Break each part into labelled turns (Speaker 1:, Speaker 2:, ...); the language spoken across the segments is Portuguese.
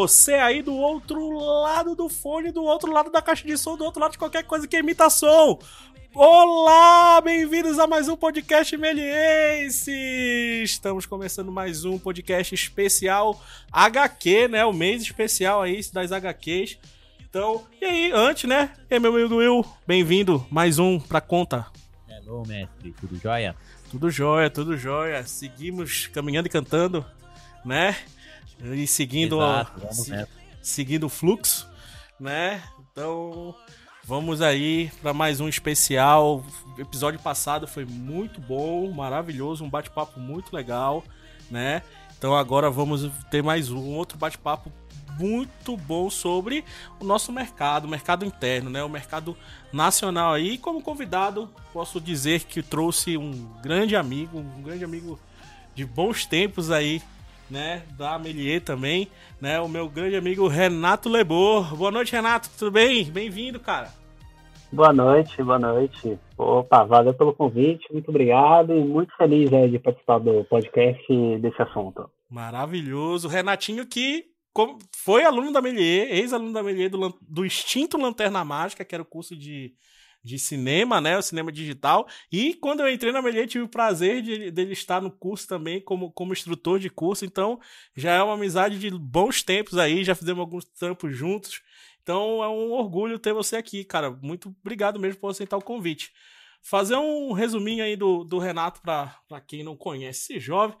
Speaker 1: Você aí do outro lado do fone, do outro lado da caixa de som, do outro lado de qualquer coisa que emita som. Olá, bem-vindos a mais um podcast Meliense! Estamos começando mais um podcast especial HQ, né? O mês especial aí das HQs. Então, e aí, antes, né? E aí, meu amigo Will, bem-vindo mais um pra conta.
Speaker 2: Hello, mestre, tudo jóia?
Speaker 1: Tudo jóia, tudo jóia. Seguimos caminhando e cantando, né? E seguindo,
Speaker 2: Exato,
Speaker 1: se, seguindo o fluxo, né? Então, vamos aí para mais um especial. O episódio passado foi muito bom, maravilhoso, um bate-papo muito legal, né? Então agora vamos ter mais um outro bate-papo muito bom sobre o nosso mercado, o mercado interno, né? O mercado nacional aí. Como convidado, posso dizer que trouxe um grande amigo, um grande amigo de bons tempos aí né, da Melier também, né, o meu grande amigo Renato Lebor. Boa noite, Renato, tudo bem? Bem-vindo, cara.
Speaker 3: Boa noite, boa noite. Opa, valeu pelo convite, muito obrigado e muito feliz é, de participar do podcast desse assunto.
Speaker 1: Maravilhoso. Renatinho que foi aluno da Melier, ex-aluno da Melier do, do extinto Lanterna Mágica, que era o curso de de cinema, né? O cinema digital. E quando eu entrei na Melier, tive o prazer de dele estar no curso também como, como instrutor de curso. Então, já é uma amizade de bons tempos aí, já fizemos alguns trampos juntos. Então, é um orgulho ter você aqui, cara. Muito obrigado mesmo por aceitar o convite. Fazer um resuminho aí do, do Renato para quem não conhece esse jovem.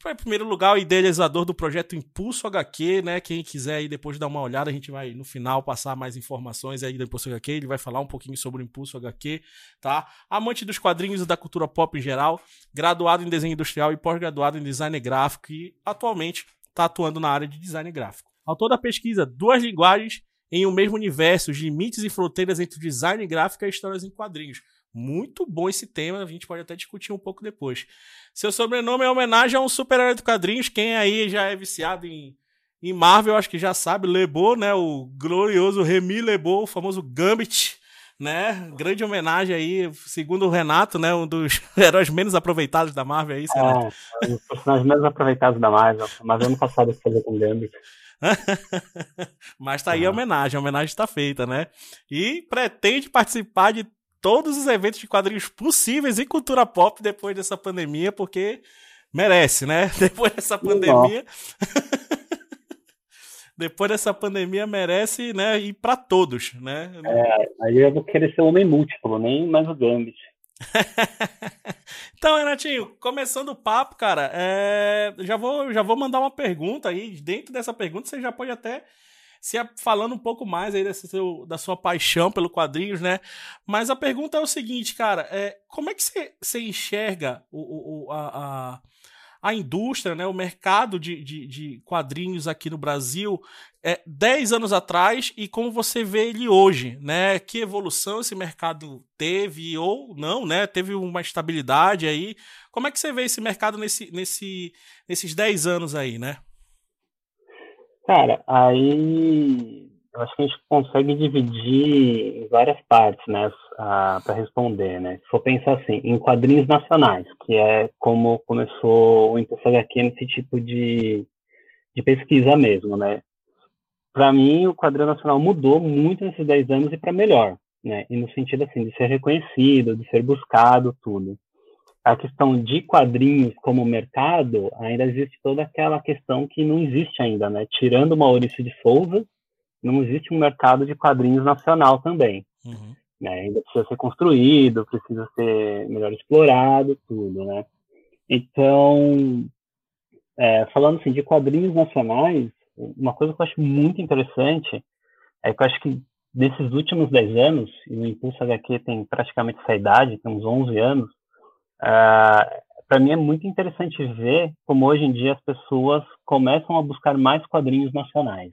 Speaker 1: Foi, em primeiro lugar, o idealizador do projeto Impulso HQ, né? Quem quiser aí depois dar uma olhada, a gente vai no final passar mais informações aí do Impulso HQ. Ele vai falar um pouquinho sobre o Impulso HQ, tá? Amante dos quadrinhos e da cultura pop em geral, graduado em desenho industrial e pós-graduado em design gráfico e atualmente está atuando na área de design gráfico. Autor da pesquisa Duas Linguagens em um mesmo universo, os limites e fronteiras entre design gráfico e histórias em quadrinhos muito bom esse tema, a gente pode até discutir um pouco depois. Seu sobrenome é homenagem a um super-herói de quadrinhos, quem aí já é viciado em, em Marvel, acho que já sabe, Lebo, né, o glorioso Remy Lebo, o famoso Gambit, né, grande homenagem aí, segundo o Renato, né, um dos heróis menos aproveitados da Marvel aí,
Speaker 3: é, é, um dos personagens menos aproveitados da Marvel, mas ano passado fazer com Gambit.
Speaker 1: Mas tá aí a homenagem, a homenagem está feita, né? E pretende participar de todos os eventos de quadrinhos possíveis em cultura pop depois dessa pandemia, porque merece, né? Depois dessa pandemia. depois dessa pandemia merece, né, ir para todos, né?
Speaker 3: É, aí eu vou querer ser um homem múltiplo, nem mais o Gambit.
Speaker 1: então, Renatinho, começando o papo, cara, é... já, vou, já vou mandar uma pergunta aí. Dentro dessa pergunta, você já pode até se falando um pouco mais aí seu, da sua paixão pelo quadrinhos, né? Mas a pergunta é o seguinte, cara, é, como é que você, você enxerga o, o, a, a, a indústria, né, o mercado de, de, de quadrinhos aqui no Brasil é, 10 anos atrás e como você vê ele hoje, né? Que evolução esse mercado teve ou não, né? Teve uma estabilidade aí. Como é que você vê esse mercado nesse, nesse, nesses 10 anos aí, né?
Speaker 3: Cara, aí eu acho que a gente consegue dividir em várias partes, né, para responder, né? Se for pensar assim, em quadrinhos nacionais, que é como começou o Impulso HQ nesse tipo de, de pesquisa mesmo, né? Para mim, o quadrinho nacional mudou muito nesses 10 anos e para melhor, né? E no sentido assim de ser reconhecido, de ser buscado, tudo a questão de quadrinhos como mercado, ainda existe toda aquela questão que não existe ainda, né? Tirando Maurício de Souza, não existe um mercado de quadrinhos nacional também. Uhum. Né? Ainda precisa ser construído, precisa ser melhor explorado, tudo, né? Então, é, falando assim de quadrinhos nacionais, uma coisa que eu acho muito interessante é que eu acho que desses últimos 10 anos, e o Impulso HQ tem praticamente essa idade, tem uns 11 anos, Uh, ah, para mim é muito interessante ver como hoje em dia as pessoas começam a buscar mais quadrinhos nacionais.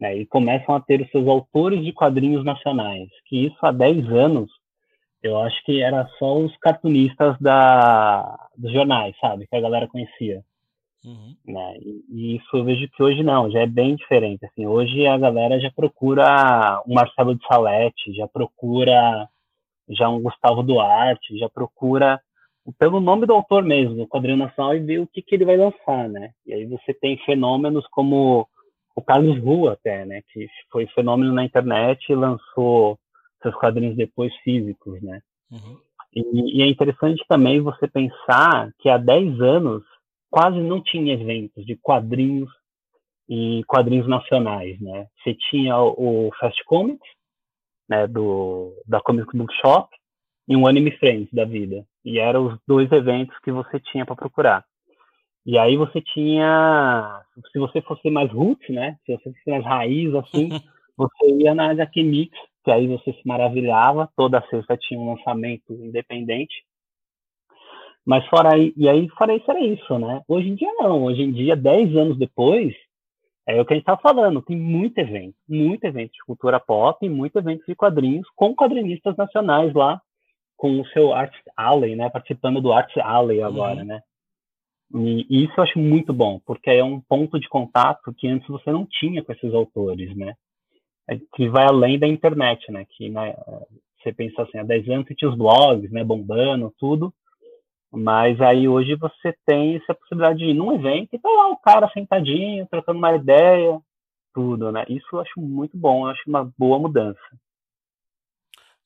Speaker 3: Né, e começam a ter os seus autores de quadrinhos nacionais. Que isso há 10 anos, eu acho que era só os cartunistas da, dos jornais, sabe? Que a galera conhecia. Uhum. Né? E, e, isso eu vejo que hoje não, já é bem diferente. Assim, hoje a galera já procura um Marcelo de Salete, já procura já um Gustavo Duarte, já procura pelo nome do autor mesmo, do quadrinho nacional, e ver o que, que ele vai lançar, né? E aí você tem fenômenos como o Carlos Rua até, né, que foi fenômeno na internet e lançou seus quadrinhos depois físicos, né. Uhum. E, e, é interessante também você pensar que há 10 anos quase não tinha eventos de quadrinhos e quadrinhos nacionais, né. Você tinha o, o Fast Comics, né, do, da Comic Book Shop, e um Anime Friends da vida. E eram os dois eventos que você tinha para procurar. E aí você tinha, se você fosse mais roots, né? Se você fosse mais raiz, assim, você ia na HQ Mix, que aí você se maravilhava, toda sexta tinha um lançamento independente. Mas fora aí, e aí fora isso era isso, né? Hoje em dia não, hoje em dia, 10 anos depois, é o que a gente tá falando, tem muito evento, muito evento de cultura pop, muito evento de quadrinhos, com quadrinistas nacionais lá, com o seu Art Alley, né? Participando do Art Alley agora, uhum. né? E, e, isso eu acho muito bom, porque é um ponto de contato que antes você não tinha com esses autores, né? É, que vai além da internet, né? Que né, você pensa assim, há 10 anos você tinha os blogs, né? Bombando, tudo. Mas aí hoje você tem essa possibilidade de ir num evento e tá lá o cara sentadinho, trocando uma ideia, tudo, né? Isso eu acho muito bom, eu acho uma boa mudança.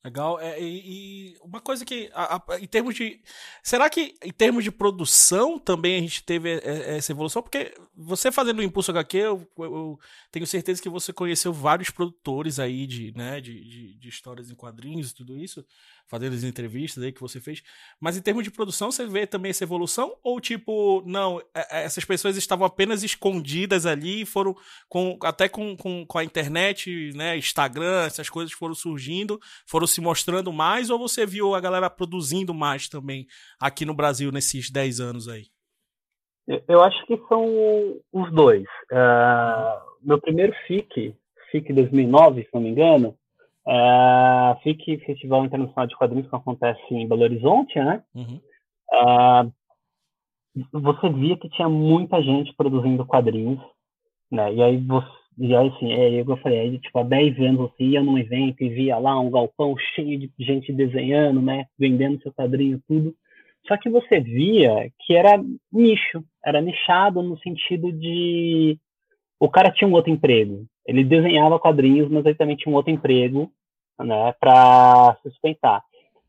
Speaker 1: Legal. É, e, e, uma coisa que, a, a, em termos de. Será que em termos de produção também a gente teve essa evolução? Porque você fazendo o Impulso HQ, eu, eu tenho certeza que você conheceu vários produtores aí de, né, de, de, de histórias em quadrinhos e tudo isso fazendo as entrevistas aí que você fez. Mas em termos de produção, você vê também essa evolução? Ou tipo, não, é, é, essas pessoas estavam apenas escondidas ali, foram com, até com, com, com a internet, né, Instagram, essas coisas foram surgindo, foram se mostrando mais, ou você viu a galera produzindo mais também aqui no Brasil nesses 10 anos aí?
Speaker 3: Eu acho que são os dois. Uh, meu primeiro FIC, FIC 2009, se não me engano, Uh, FIC, Festival Internacional de Quadrinhos, que acontece em Belo Horizonte, né? Uhum. Uh, você via que tinha muita gente produzindo quadrinhos, né? E aí você e aí, assim, é, eu falei, aí, tipo, há 10 anos você ia num evento e via lá um galpão cheio de gente desenhando, né? Vendendo seu quadrinho, tudo. Só que você via que era nicho, era nichado no sentido de o cara tinha um outro emprego. Ele desenhava quadrinhos, mas ele também tinha um outro emprego né, para sustentar.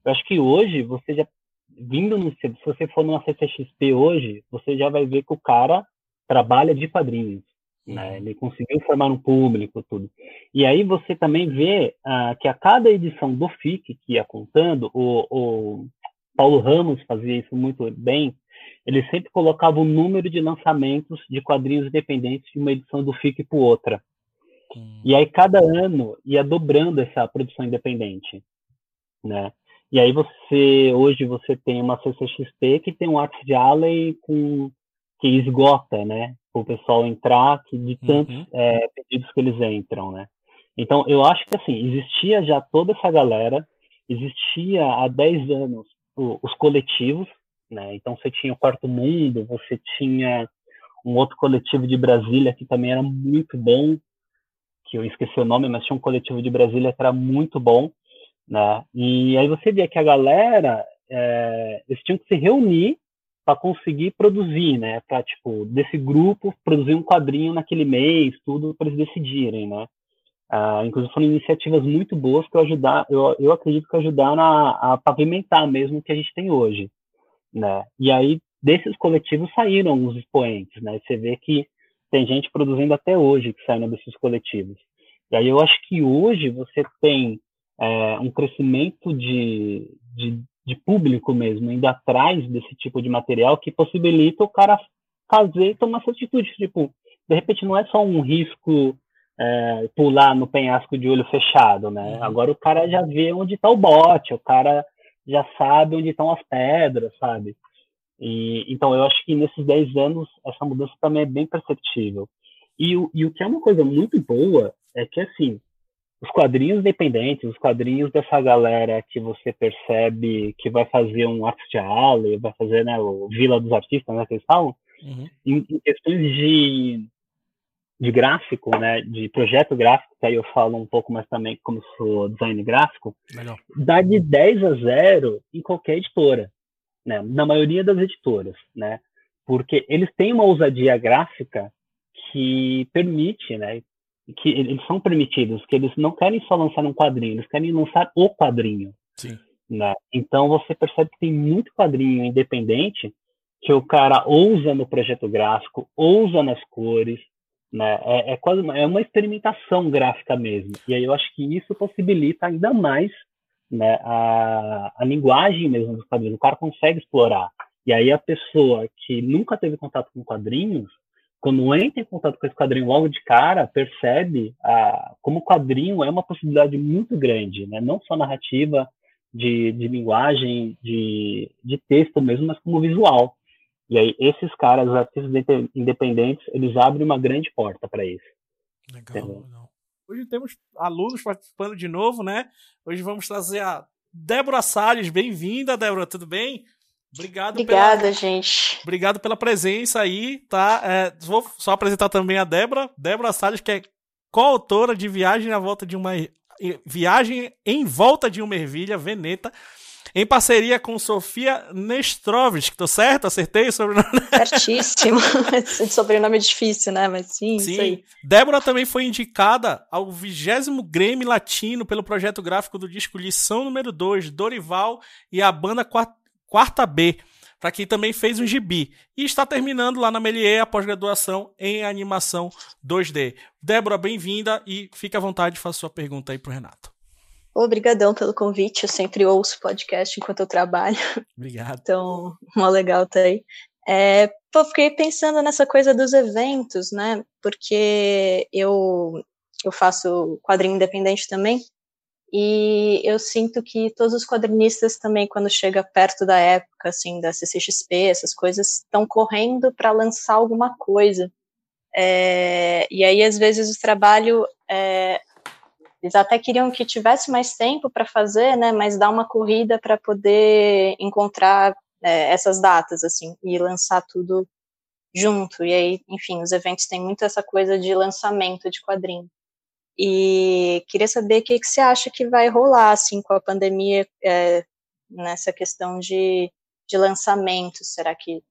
Speaker 3: Eu acho que hoje, você já, vindo no, se você for numa CCXP hoje, você já vai ver que o cara trabalha de quadrinhos, né, ele conseguiu formar um público, tudo. E aí você também vê uh, que a cada edição do FIC que ia contando, o, o Paulo Ramos fazia isso muito bem, ele sempre colocava o número de lançamentos de quadrinhos independentes de uma edição do FIC para outra. Hum. E aí cada ano ia dobrando essa produção independente, né? E aí você hoje você tem uma CCXP que tem um Art de Alley com que esgota, né? O pessoal entrar que de tantos uhum. é, pedidos que eles entram, né? Então eu acho que assim existia já toda essa galera, existia há 10 anos o, os coletivos, né? Então você tinha o Quarto Mundo, você tinha um outro coletivo de Brasília que também era muito bom, que eu esqueci o nome, mas tinha um coletivo de Brasília que era muito bom, né? E aí você via que a galera, é, eles tinham que se reunir para conseguir produzir, né? Para tipo desse grupo produzir um quadrinho naquele mês, tudo para eles decidirem, né? Ah, inclusive foram iniciativas muito boas que ajudar, eu, eu acredito que ajudaram a, a pavimentar mesmo o que a gente tem hoje, né? E aí desses coletivos saíram os expoentes, né? Você vê que tem gente produzindo até hoje que saíram desses coletivos. E aí eu acho que hoje você tem é, um crescimento de, de, de, público mesmo, indo atrás desse tipo de material que possibilita o cara fazer tomar essa atitude. Tipo, de repente não é só um risco é, pular no penhasco de olho fechado, né? Uhum. Agora o cara já vê onde está o bote, o cara já sabe onde estão as pedras, sabe? E, então, eu acho que nesses 10 anos, essa mudança também é bem perceptível. E, e o que é uma coisa muito boa é que, assim, os quadrinhos independentes, os quadrinhos dessa galera que você percebe que vai fazer um Art Alley, vai fazer né, o Vila dos Artistas, né, que eles falam, uhum. em, em, questões de, de gráfico, né, de projeto gráfico, que aí eu falo um pouco mais também como sou design gráfico, Legal. dá de 10 a 0 em qualquer editora né, na maioria das editoras, né, porque eles têm uma ousadia gráfica que permite, né? Que eles são permitidos, que eles não querem só lançar um quadrinho, eles querem lançar o quadrinho.
Speaker 1: Sim.
Speaker 3: Né? Então você percebe que tem muito quadrinho independente que o cara ousa no projeto gráfico, ousa nas cores, né? É, é quase uma, é uma experimentação gráfica mesmo. E aí eu acho que isso possibilita ainda mais né, a, a linguagem mesmo dos quadrinhos. O cara consegue explorar. E aí a pessoa que nunca teve contato com quadrinhos, quando entra em contato com esse quadrinho logo de cara, percebe a, como o quadrinho é uma possibilidade muito grande, né? não só narrativa, de, de linguagem, de, de texto mesmo, mas como visual. E aí esses caras, os artistas independentes, eles abrem uma grande porta para isso.
Speaker 1: Legal, legal. Hoje temos alunos participando de novo, né? Hoje vamos trazer a Débora Salles. Bem-vinda, Débora, tudo bem?
Speaker 4: Obrigado. Obrigada, pela... gente.
Speaker 1: Obrigado pela presença aí, tá? É, vou só apresentar também a Débora. Débora Salles, que é coautora de Viagem à Volta de uma Viagem em Volta de uma Ervilha, Veneta em parceria com Sofia Nestrovich, tô certo? Acertei o sobrenome?
Speaker 4: Certíssimo. sobrenome é difícil, né? Mas sim, sim. isso aí.
Speaker 1: Débora também foi indicada ao 20 Grêmio Latino pelo projeto gráfico do disco Lição número 2, Dorival e a banda Quarta B, para quem também fez um gibi. E está terminando lá na Melier a pós-graduação em animação 2D. Débora, bem-vinda e fique à vontade, faça sua pergunta aí pro Renato.
Speaker 4: Obrigadão pelo convite, eu sempre ouço podcast enquanto eu trabalho.
Speaker 1: Obrigado.
Speaker 4: Então, uma legal tá aí. É, pô, fiquei pensando nessa coisa dos eventos, né? Porque eu, eu faço quadrinho independente também, e eu sinto que todos os quadrinistas também, quando chega perto da época, assim, da CCXP, essas coisas, estão correndo para lançar alguma coisa. É, e aí, às vezes, o trabalho é, eles até queriam que tivesse mais tempo para fazer, né, mas dar uma corrida para poder encontrar é, essas datas, assim, e lançar tudo junto. E aí, enfim, os eventos têm muito essa coisa de lançamento de quadrinho. E queria saber o que, que você acha que vai rolar, assim, com a pandemia, é, nessa questão de, de lançamento. Será que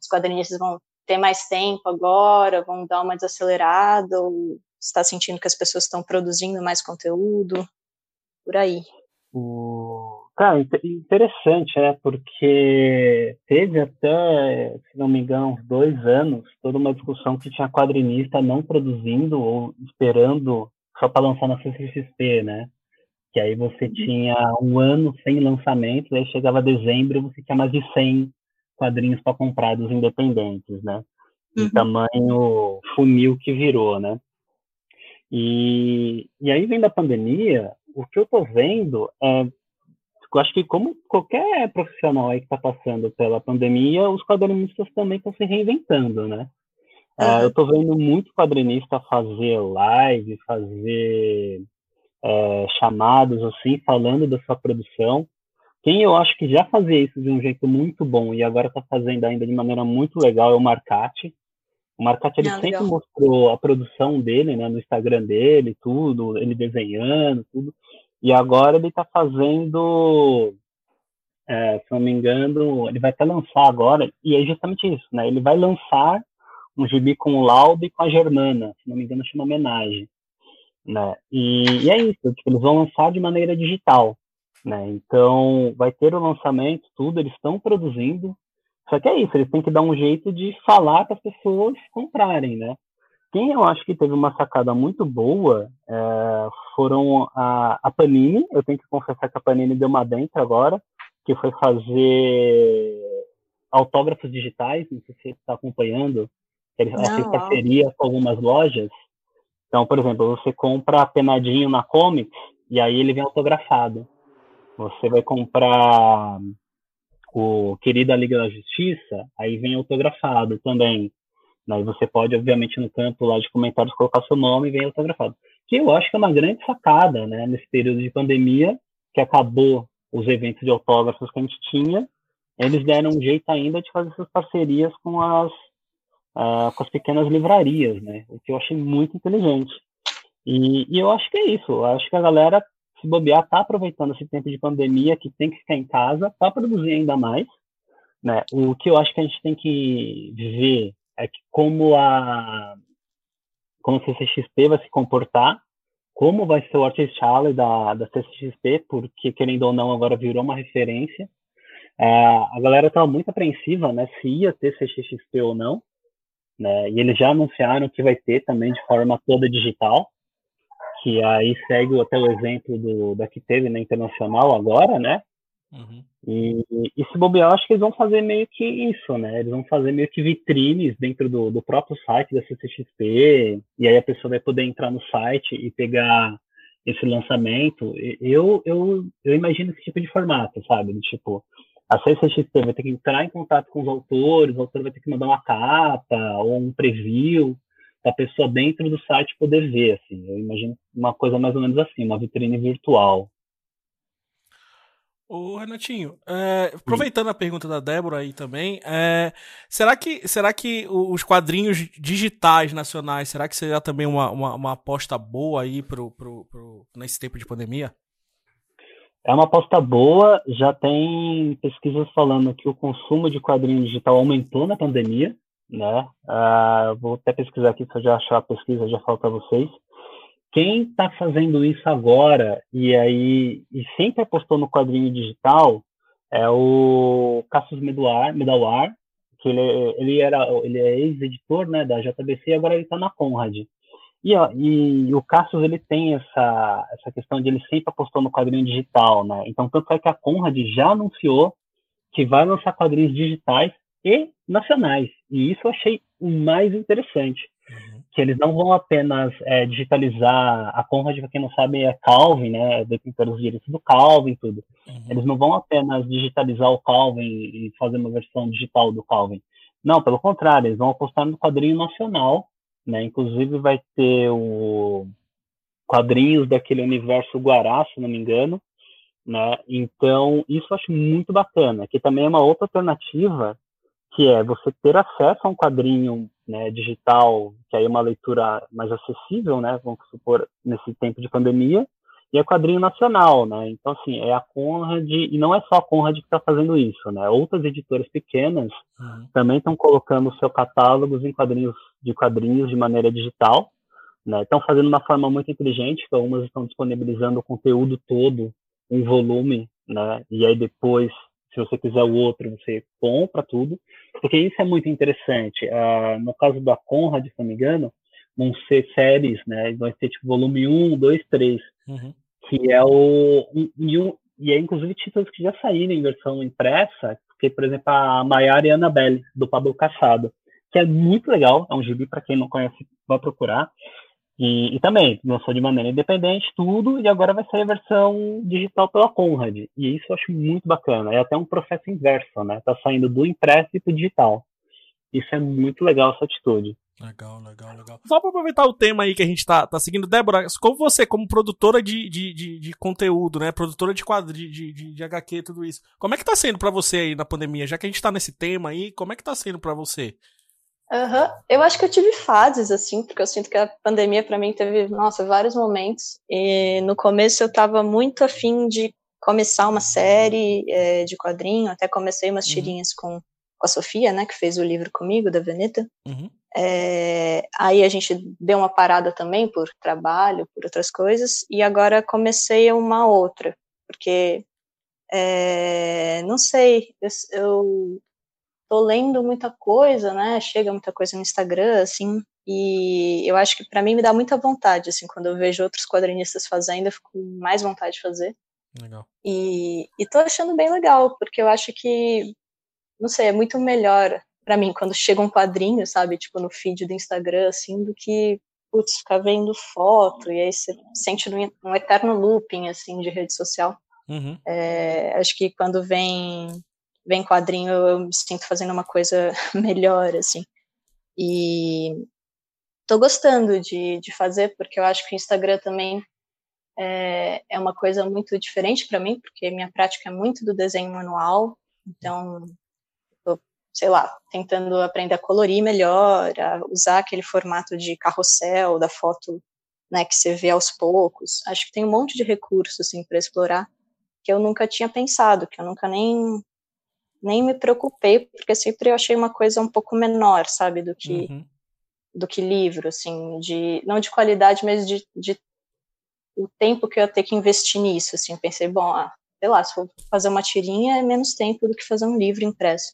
Speaker 4: os quadrinistas vão ter mais tempo agora, vão dar uma desacelerada, ou está sentindo que as pessoas estão produzindo mais conteúdo? Por aí.
Speaker 3: O... Cara, interessante, né? Porque teve até, se não me engano, uns dois anos, toda uma discussão que tinha quadrinista não produzindo ou esperando só para lançar na CCXP, né? Que aí você uhum. tinha um ano sem lançamentos, aí chegava dezembro você tinha mais de 100 quadrinhos para comprar dos independentes, né? Uhum. tamanho funil que virou, né? E, e aí vem da pandemia, o que eu estou vendo é, eu acho que como qualquer profissional aí que está passando pela pandemia, os quadrinistas também estão se reinventando, né? Uhum. eu estou vendo muito quadrinista fazer live, fazer chamados assim, falando da sua produção. Quem eu acho que já fazia isso de um jeito muito bom e agora está fazendo ainda de maneira muito legal é o Marcati. O Marcati ele ah, sempre legal. mostrou a produção dele, né, no Instagram dele, tudo, ele desenhando, tudo. E agora ele está fazendo, é, se não me engano, ele vai até lançar agora, e é justamente isso, né? Ele vai lançar um gibi com o Laube e com a Germana, se não me engano, chama homenagem. Né? E, e é isso, tipo, eles vão lançar de maneira digital. Né? Então, vai ter o lançamento, tudo, eles estão produzindo, só que é isso, eles têm que dar um jeito de falar para as pessoas comprarem, né? Quem eu acho que teve uma sacada muito boa é, foram a, a, Panini. Eu tenho que confessar que a Panini deu uma dentro agora, que foi fazer autógrafos digitais. Não sei se você está acompanhando. Eles fez parceria com algumas lojas. Então, por exemplo, você compra penadinho na Comics e aí ele vem autografado. Você vai comprar o Querida Liga da Justiça, aí vem autografado também. Aí você pode, obviamente, no campo lá de comentários colocar seu nome e vem autografado. Que eu acho que é uma grande sacada, né? Nesse período de pandemia, que acabou os eventos de autógrafos que a gente tinha, eles deram um jeito ainda de fazer essas parcerias com as, uh, com as pequenas livrarias, né? O que eu achei muito inteligente. E, e eu acho que é isso. Eu acho que a galera se bobear, tá aproveitando esse tempo de pandemia que tem que ficar em casa para produzir ainda mais. Né? O que eu acho que a gente tem que ver é que como a, como a CCXP vai se comportar, como vai ser o Artist Alley da, da CCXP, porque, querendo ou não, agora virou uma referência. É, a galera estava muito apreensiva, né, se ia ter CCXP ou não, né, e eles já anunciaram que vai ter também de forma toda digital, que aí segue até o exemplo do, da que teve na Internacional agora, né, Uhum. E, e se bobear, acho que eles vão fazer meio que isso, né? Eles vão fazer meio que vitrines dentro do, do próprio site da CCXP, e aí a pessoa vai poder entrar no site e pegar esse lançamento. Eu, eu, eu imagino esse tipo de formato, sabe? Tipo, a CCXP vai ter que entrar em contato com os autores, o autor vai ter que mandar uma capa ou um preview para a pessoa dentro do site poder ver, assim. Eu imagino uma coisa mais ou menos assim, uma vitrine virtual.
Speaker 1: Ô, Renatinho, é, aproveitando a pergunta da Débora aí também, é, será, que, será que os quadrinhos digitais nacionais, será que seria também uma, uma, uma aposta boa aí pro, pro, pro, nesse tempo de pandemia?
Speaker 3: É uma aposta boa, já tem pesquisas falando que o consumo de quadrinho digital aumentou na pandemia, né? Uh, vou até pesquisar aqui, se eu já achar a pesquisa, já falo para vocês. Quem está fazendo isso agora e aí e sempre apostou no quadrinho digital é o Cassius Medawar, que ele, ele era ele é ex-editor né, da JBC e agora ele está na Conrad. E, ó, e, o Cassius ele tem essa, essa questão de ele sempre apostou no quadrinho digital, né? Então tanto é que a Conrad já anunciou que vai lançar quadrinhos digitais e nacionais. E isso eu achei mais interessante que eles não vão apenas é, digitalizar a Conrad, para quem não sabe, é Calvin, né? Detentor dos direitos do Calvin, tudo. Uhum. Eles não vão apenas digitalizar o Calvin e fazer uma versão digital do Calvin. Não, pelo contrário, eles vão apostar no quadrinho nacional, né? Inclusive vai ter o quadrinhos daquele universo Guará, se não me engano, né? Então, isso eu acho muito bacana, que também é uma outra alternativa, que é você ter acesso a um quadrinho né, digital, que aí é uma leitura mais acessível, né, vamos supor, nesse tempo de pandemia, e é quadrinho nacional, né, então, assim, é a Conrad, e não é só a Conrad que está fazendo isso, né, outras editoras pequenas uhum. também estão colocando seus catálogos em quadrinhos, de quadrinhos de maneira digital, né, estão fazendo uma forma muito inteligente, algumas estão disponibilizando o conteúdo todo em volume, né, e aí depois se você quiser o outro, você compra tudo, porque isso é muito interessante. Uh, no caso da Conrad, se não me engano, vão ser séries, né? Vai ter tipo volume 1, 2, 3, uhum. que é o. E, um, e é inclusive títulos que já saíram em versão impressa, que, por exemplo, a Maiara e a Annabelle, do Pablo Cassado, que é muito legal, é um gibi para quem não conhece, vai procurar. E, e, também lançou de maneira independente tudo, e agora vai sair a versão digital pela Conrad. E isso eu acho muito bacana. É até um processo inverso, né? Tá saindo do impresso e pro digital. Isso é muito legal, essa atitude.
Speaker 1: Legal, legal, legal. Só para aproveitar o tema aí que a gente tá, tá seguindo, Débora, como você, como produtora de, de, de, de conteúdo, né? Produtora de quadro, de, de, de HQ, tudo isso. Como é que tá sendo para você aí na pandemia? Já que a gente tá nesse tema aí, como é que tá sendo para você?
Speaker 4: Uhum. Eu acho que eu tive fases, assim, porque eu sinto que a pandemia para mim teve, nossa, vários momentos. E no começo eu estava muito afim de começar uma série é, de quadrinho, até comecei umas uhum. tirinhas com, com a Sofia, né, que fez o livro comigo, da Veneta. Uhum. É, aí a gente deu uma parada também por trabalho, por outras coisas, e agora comecei uma outra, porque, é, não sei, eu, eu tô lendo muita coisa, né? Chega muita coisa no Instagram, assim, e eu acho que para mim me dá muita vontade, assim, quando eu vejo outros quadrinistas fazendo, eu fico com mais vontade de fazer. Legal. E, e tô achando bem legal, porque eu acho que, não sei, é muito melhor para mim quando chega um quadrinho, sabe, tipo no feed do Instagram, assim, do que, putz, ficar vendo foto, e aí você sente um eterno looping, assim, de rede social. Uhum. É, acho que quando vem vem quadrinho, eu me sinto fazendo uma coisa melhor, assim. E tô gostando de, de fazer, porque eu acho que o Instagram também é, é uma coisa muito diferente para mim, porque minha prática é muito do desenho manual, então, sei lá, tentando aprender a colorir melhor, a usar aquele formato de carrossel da foto, né, que você vê aos poucos. Acho que tem um monte de recursos, assim, para explorar, que eu nunca tinha pensado, que eu nunca nem nem me preocupei, porque sempre eu achei uma coisa um pouco menor, sabe, do que uhum. do que livro, assim, de não de qualidade, mas de, de o tempo que eu ia ter que investir nisso, assim, pensei, bom, ah, sei lá, se for fazer uma tirinha é menos tempo do que fazer um livro impresso.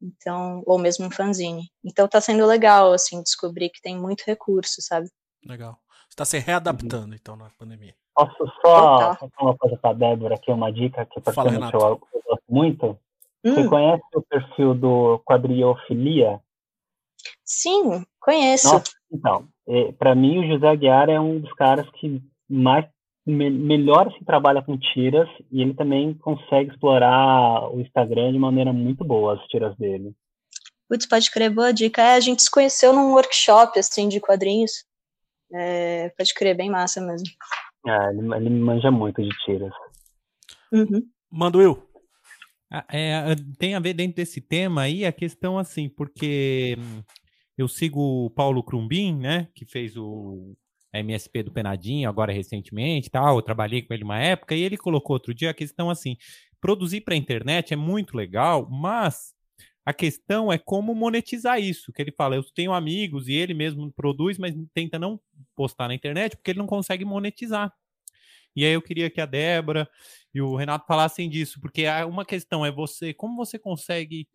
Speaker 4: Então, ou mesmo um fanzine. Então tá sendo legal, assim, descobrir que tem muito recurso, sabe?
Speaker 1: Legal. Você tá se readaptando, uhum. então, na pandemia.
Speaker 3: Posso só falar uma coisa pra Débora aqui, uma dica que eu, eu gosto muito? Hum. Você conhece o perfil do Quadriofilia?
Speaker 4: Sim, conheço.
Speaker 3: Nossa, então, é, para mim o José Aguiar é um dos caras que mais me, melhor se trabalha com tiras e ele também consegue explorar o Instagram de maneira muito boa, as tiras dele.
Speaker 4: Putz, pode crer, boa dica. É, a gente se conheceu num workshop, assim, de quadrinhos. É, pode crer, bem massa mesmo.
Speaker 3: É, ele, ele manja muito de tiras.
Speaker 4: Uhum.
Speaker 1: Mando eu.
Speaker 2: Ah, é, tem a ver dentro desse tema aí a questão assim, porque eu sigo o Paulo Crumbin, né, que fez o MSP do Penadinho agora recentemente, tal, eu trabalhei com ele uma época e ele colocou outro dia a questão assim, produzir para a internet é muito legal, mas a questão é como monetizar isso, que ele fala, eu tenho amigos e ele mesmo produz, mas tenta não postar na internet porque ele não consegue monetizar. E aí eu queria que a Débora e o Renato falassem disso, porque uma questão é você, como você consegue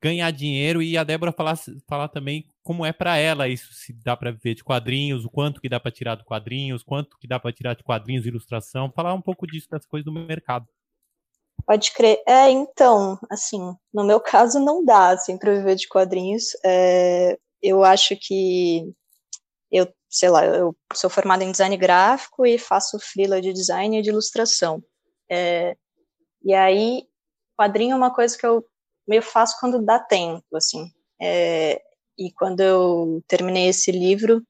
Speaker 2: ganhar dinheiro e a Débora falar, falar também como é para ela isso, se dá para viver de quadrinhos, o quanto que dá para tirar de quadrinhos, quanto que dá para tirar de quadrinhos, ilustração, falar um pouco disso das coisas do mercado.
Speaker 4: Pode crer. É, então, assim, no meu caso não dá, assim, para viver de quadrinhos. É, eu acho que eu, sei lá, eu sou formada em design gráfico e faço freela de design e de ilustração. É, e aí, quadrinho é uma coisa que eu meio faço quando dá tempo, assim. É, e quando eu terminei esse livro,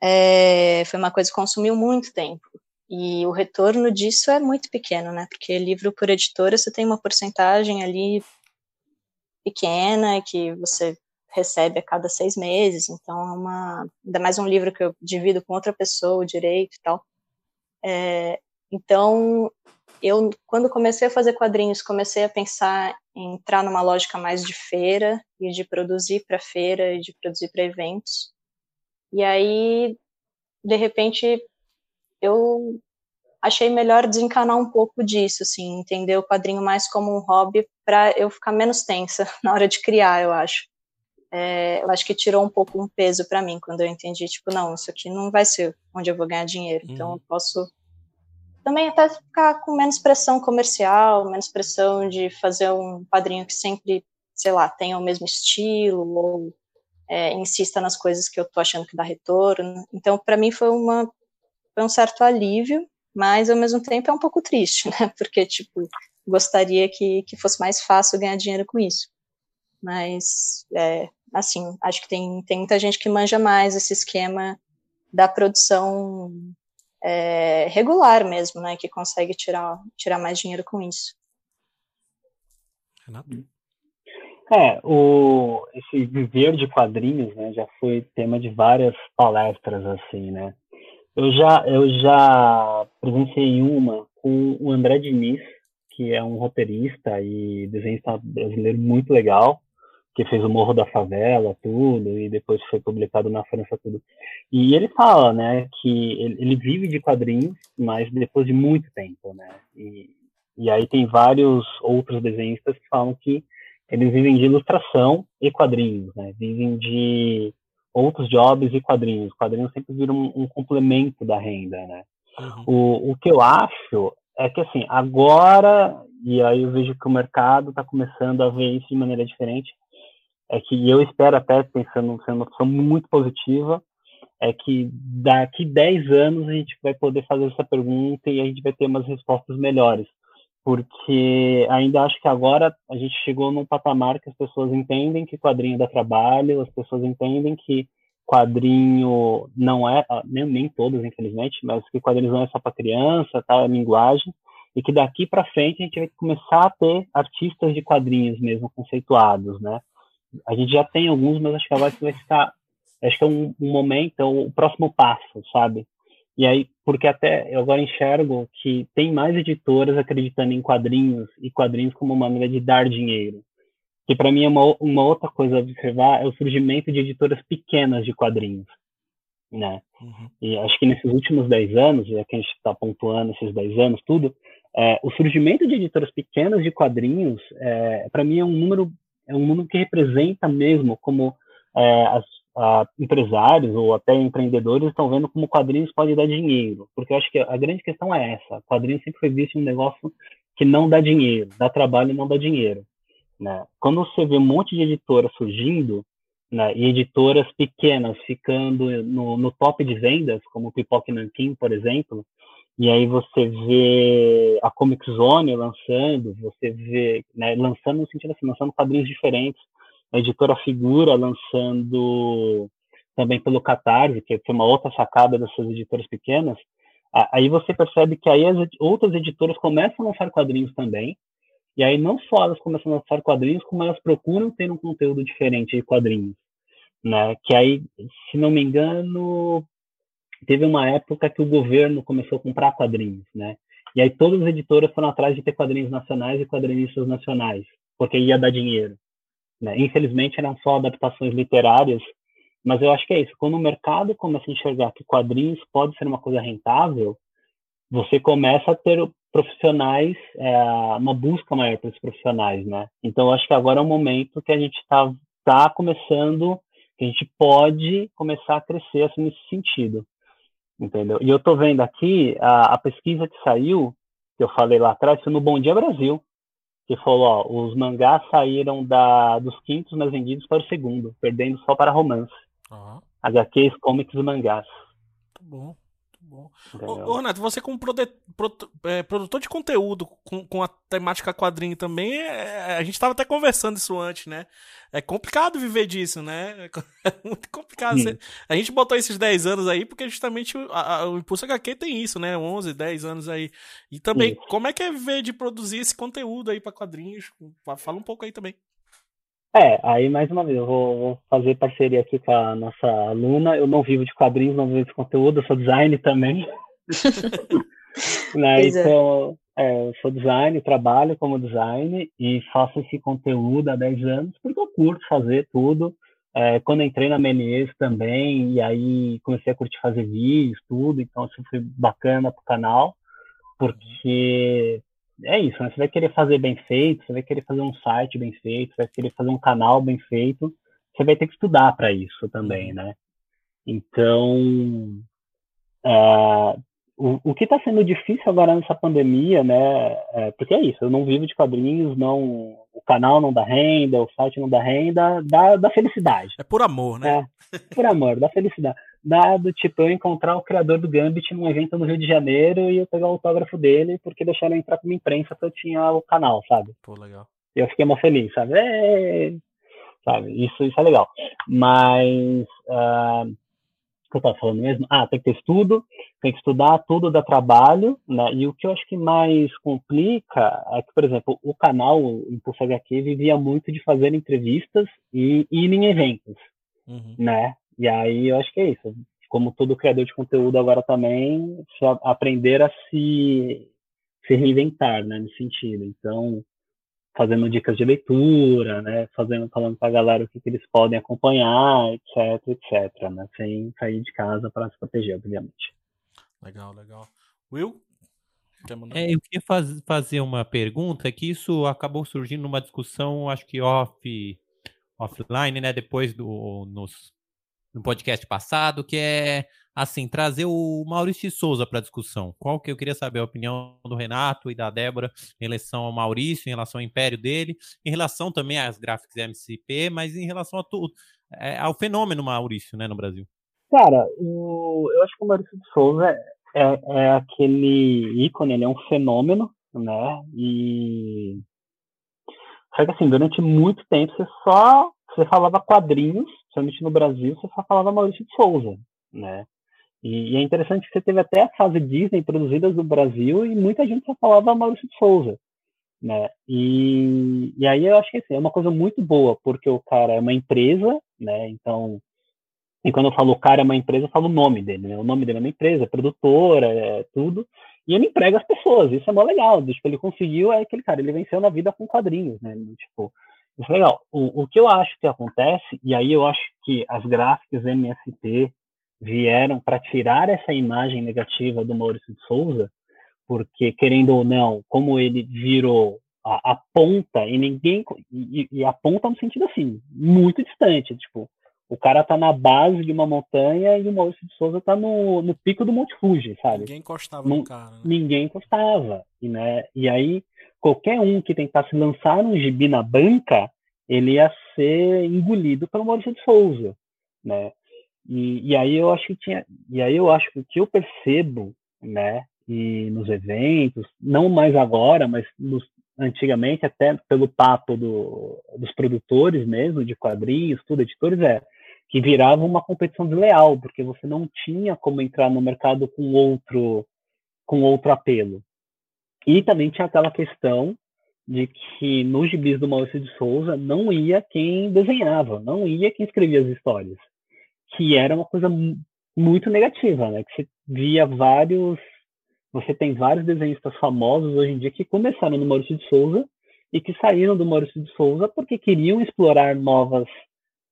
Speaker 4: é, foi uma coisa que consumiu muito tempo. E o retorno disso é muito pequeno, né? Porque livro por editora você tem uma porcentagem ali pequena que você recebe a cada seis meses, então é uma. Ainda mais um livro que eu divido com outra pessoa, o direito e tal. É, então, eu, quando comecei a fazer quadrinhos, comecei a pensar em entrar numa lógica mais de feira e de produzir para feira e de produzir para eventos. E aí, de repente, eu achei melhor desencanar um pouco disso, assim, entender o quadrinho mais como um hobby para eu ficar menos tensa na hora de criar, eu acho. É, eu acho que tirou um pouco um peso para mim quando eu entendi, tipo, não, isso aqui não vai ser onde eu vou ganhar dinheiro, então uhum. eu posso também até ficar com menos pressão comercial, menos pressão de fazer um quadrinho que sempre, sei lá, tenha o mesmo estilo ou é, insista nas coisas que eu tô achando que dá retorno. Então, para mim foi uma foi um certo alívio, mas ao mesmo tempo é um pouco triste, né? Porque tipo gostaria que, que fosse mais fácil ganhar dinheiro com isso. Mas é, assim, acho que tem, tem muita gente que manja mais esse esquema da produção é, regular mesmo, né, que consegue tirar, tirar mais dinheiro com isso.
Speaker 1: Renato?
Speaker 3: É, o, esse viver de quadrinhos, né, já foi tema de várias palestras, assim, né. Eu já, eu já presenciei uma com o André Diniz, que é um roteirista e desenhista brasileiro muito legal, que fez o Morro da Favela, tudo, e depois foi publicado na França, tudo. E ele fala, né, que ele, ele vive de quadrinhos, mas depois de muito tempo, né, e, e aí tem vários outros desenhistas que falam que eles vivem de ilustração e quadrinhos, né, vivem de outros jobs e quadrinhos. Quadrinhos sempre viram um, um complemento da renda, né. Uhum. O, o que eu acho é que, assim, agora, e aí eu vejo que o mercado está começando a ver isso de maneira diferente, é que eu espero até, pensando sendo uma opção muito positiva, é que daqui 10 anos a gente vai poder fazer essa pergunta e a gente vai ter umas respostas melhores. Porque ainda acho que agora a gente chegou num patamar que as pessoas entendem que quadrinho dá trabalho, as pessoas entendem que quadrinho não é, ah, nem, nem todos, infelizmente, mas que quadrinhos não é só para criança, tal, é linguagem, e que daqui para frente a gente vai começar a ter artistas de quadrinhos mesmo conceituados, né? A gente já tem alguns, mas acho que agora vai ficar. Acho que é um, um momento, é o próximo passo, sabe? E aí, porque até eu agora enxergo que tem mais editoras acreditando em quadrinhos e quadrinhos como uma maneira de dar dinheiro. que para mim é uma, uma outra coisa a observar, é o surgimento de editoras pequenas de quadrinhos, né? Uhum. E acho que nesses últimos 10 anos, já que a gente está pontuando esses 10 anos, tudo, é, o surgimento de editoras pequenas de quadrinhos, é, para mim é um número é um número que representa mesmo como é, as a, empresários ou até empreendedores estão vendo como quadrinhos pode dar dinheiro, porque eu acho que a grande questão é essa: quadrinhos sempre foi visto um negócio que não dá dinheiro, dá trabalho e não dá dinheiro. Né? Quando você vê um monte de editoras surgindo, né, e editoras pequenas ficando no, no top de vendas, como o Pipoque Nankin, por exemplo, e aí você vê a Comic Zone lançando, você vê, né, lançando no sentido assim, lançando quadrinhos diferentes, a editora Figura lançando também pelo Catarse, que é uma outra sacada dessas editoras pequenas, aí você percebe que aí as outras editoras começam a lançar quadrinhos também, e aí não só elas começam a lançar quadrinhos, como elas procuram ter um conteúdo diferente de quadrinhos, né? Que aí, se não me engano, teve uma época que o governo começou a comprar quadrinhos, né? E aí todas as editoras foram atrás de ter quadrinhos nacionais e quadrinistas nacionais, porque ia dar dinheiro. Né? Infelizmente eram só adaptações literárias, mas eu acho que é isso. Quando o mercado começa a enxergar que quadrinhos pode ser uma coisa rentável, você começa a ter profissionais, é, uma busca maior para os profissionais, né? Então, eu acho que agora é o momento que a gente está tá começando, que a gente pode começar a crescer assim, nesse sentido entendeu? E eu tô vendo aqui a, a, pesquisa que saiu, que eu falei lá atrás, foi no Bom Dia Brasil, que falou, ó, os mangás saíram da, dos quintos mais vendidos para o segundo, perdendo só para romance. Uhum. HQs, comics e mangás.
Speaker 1: Muito bom bom. Ô, ô, Renato, você como é, produtor de conteúdo com, com a temática quadrinho também, é, a gente estava até conversando isso antes, né? É complicado viver disso, né? É muito complicado. Você, a gente botou esses 10 anos aí porque justamente o, a, o Impulso HQ tem isso, né? 11, 10 anos aí. E também, Sim. como é que é viver de produzir esse conteúdo aí para quadrinhos? Fala um pouco aí também.
Speaker 3: É, aí mais uma vez, eu vou, vou, fazer parceria aqui com a nossa aluna. Eu não vivo de quadrinhos, não vivo de conteúdo, eu sou design também. né? É. Então, é, eu sou design, trabalho como design e faço esse conteúdo há 10 anos porque eu curto fazer tudo. É, quando entrei na Menezes também, e aí comecei a curtir fazer vídeos, tudo, então isso foi bacana pro canal, porque é isso, né? Você vai querer fazer bem feito, você vai querer fazer um site bem feito, você vai querer fazer um canal bem feito, você vai ter que estudar para isso também, uhum. né? Então, uh, o, o que está sendo difícil agora nessa pandemia, né? É, porque é isso, eu não vivo de quadrinhos, não, o canal não dá renda, o site não dá renda, dá, dá felicidade.
Speaker 1: É por amor, né?
Speaker 3: É, por amor, dá felicidade dado, tipo, eu encontrar o criador do Gambit num evento no Rio de Janeiro e eu pegar o autógrafo dele porque deixaram entrar como imprensa que eu tinha o canal, sabe?
Speaker 1: Pô, legal.
Speaker 3: E eu fiquei muito feliz, sabe? É... Sabe? Isso, isso é legal. Mas. Uh... O que eu tava falando mesmo? Ah, tem que ter estudo, tem que estudar, tudo dá trabalho, né? E o que eu acho que mais complica é que, por exemplo, o canal o Impulso HQ vivia muito de fazer entrevistas e, e ir em eventos, uhum. né? E aí eu acho que é isso. Como todo criador de conteúdo agora também, aprender a se, se reinventar, né, nesse sentido. Então, fazendo dicas de leitura, né, fazendo, falando para a galera o que, que, eles podem acompanhar, etc, etc, né, sem sair de casa para se proteger, obviamente.
Speaker 1: Legal, legal. Will?
Speaker 2: É, eu queria faz, fazer uma pergunta que isso acabou surgindo numa discussão, acho que off, offline, né, depois do nos no podcast passado, que é assim, trazer o Maurício Souza para a discussão. Qual que eu queria saber a opinião do Renato e da Débora em relação ao Maurício, em relação ao império dele, em relação também às gráficas MCP, mas em relação a tudo, é, ao fenômeno Maurício, né, no Brasil.
Speaker 3: Cara, o, eu acho que o Maurício de Souza é, é, é aquele ícone, ele é um fenômeno, né, e só que assim, durante muito tempo você só você falava quadrinhos principalmente no Brasil, você só falava Maurício de Souza, né? E, e, é interessante que você teve até a fase Disney produzidas no Brasil e muita gente só falava Maurício de Souza, né? E, e aí eu acho que assim, é uma coisa muito boa, porque o cara é uma empresa, né? Então, e quando eu falo o cara é uma empresa, eu falo o nome dele, né? O nome dele é uma empresa, é produtora, é tudo. E ele emprega as pessoas, isso é mó legal. Tipo, ele conseguiu, é aquele cara, ele venceu na vida com quadrinhos, né? Tipo, Isso é legal. O, o que eu acho que acontece, e aí eu acho que as gráficas MST vieram para tirar essa imagem negativa do Maurício de Souza, porque, querendo ou não, como ele virou a, a ponta, e ninguém. E, e, a ponta no sentido assim, muito distante. Tipo, o cara tá na base de uma montanha e o Maurício de Souza tá no, no pico do Monte Fuji, sabe?
Speaker 1: Ninguém encostava no cara. Né?
Speaker 3: Ninguém encostava. E, né, e aí, qualquer um que tentasse lançar um gibi na banca, ele ia ser engolido pelo Maurício de Souza, né? E, e aí eu acho que tinha, e aí eu acho que o que eu percebo, né, e nos eventos, não mais agora, mas nos, antigamente até pelo papo do, dos produtores mesmo de quadrinhos, tudo editores é que virava uma competição desleal, porque você não tinha como entrar no mercado com outro com outro apelo. E também tinha aquela questão de que nos gibis do Maurício de Souza não ia quem desenhava, não ia quem escrevia as histórias, que era uma coisa muito negativa, né? Que você via vários, você tem vários desenhistas famosos hoje em dia que começaram no Maurício de Souza e que saíram do Maurício de Souza porque queriam explorar novas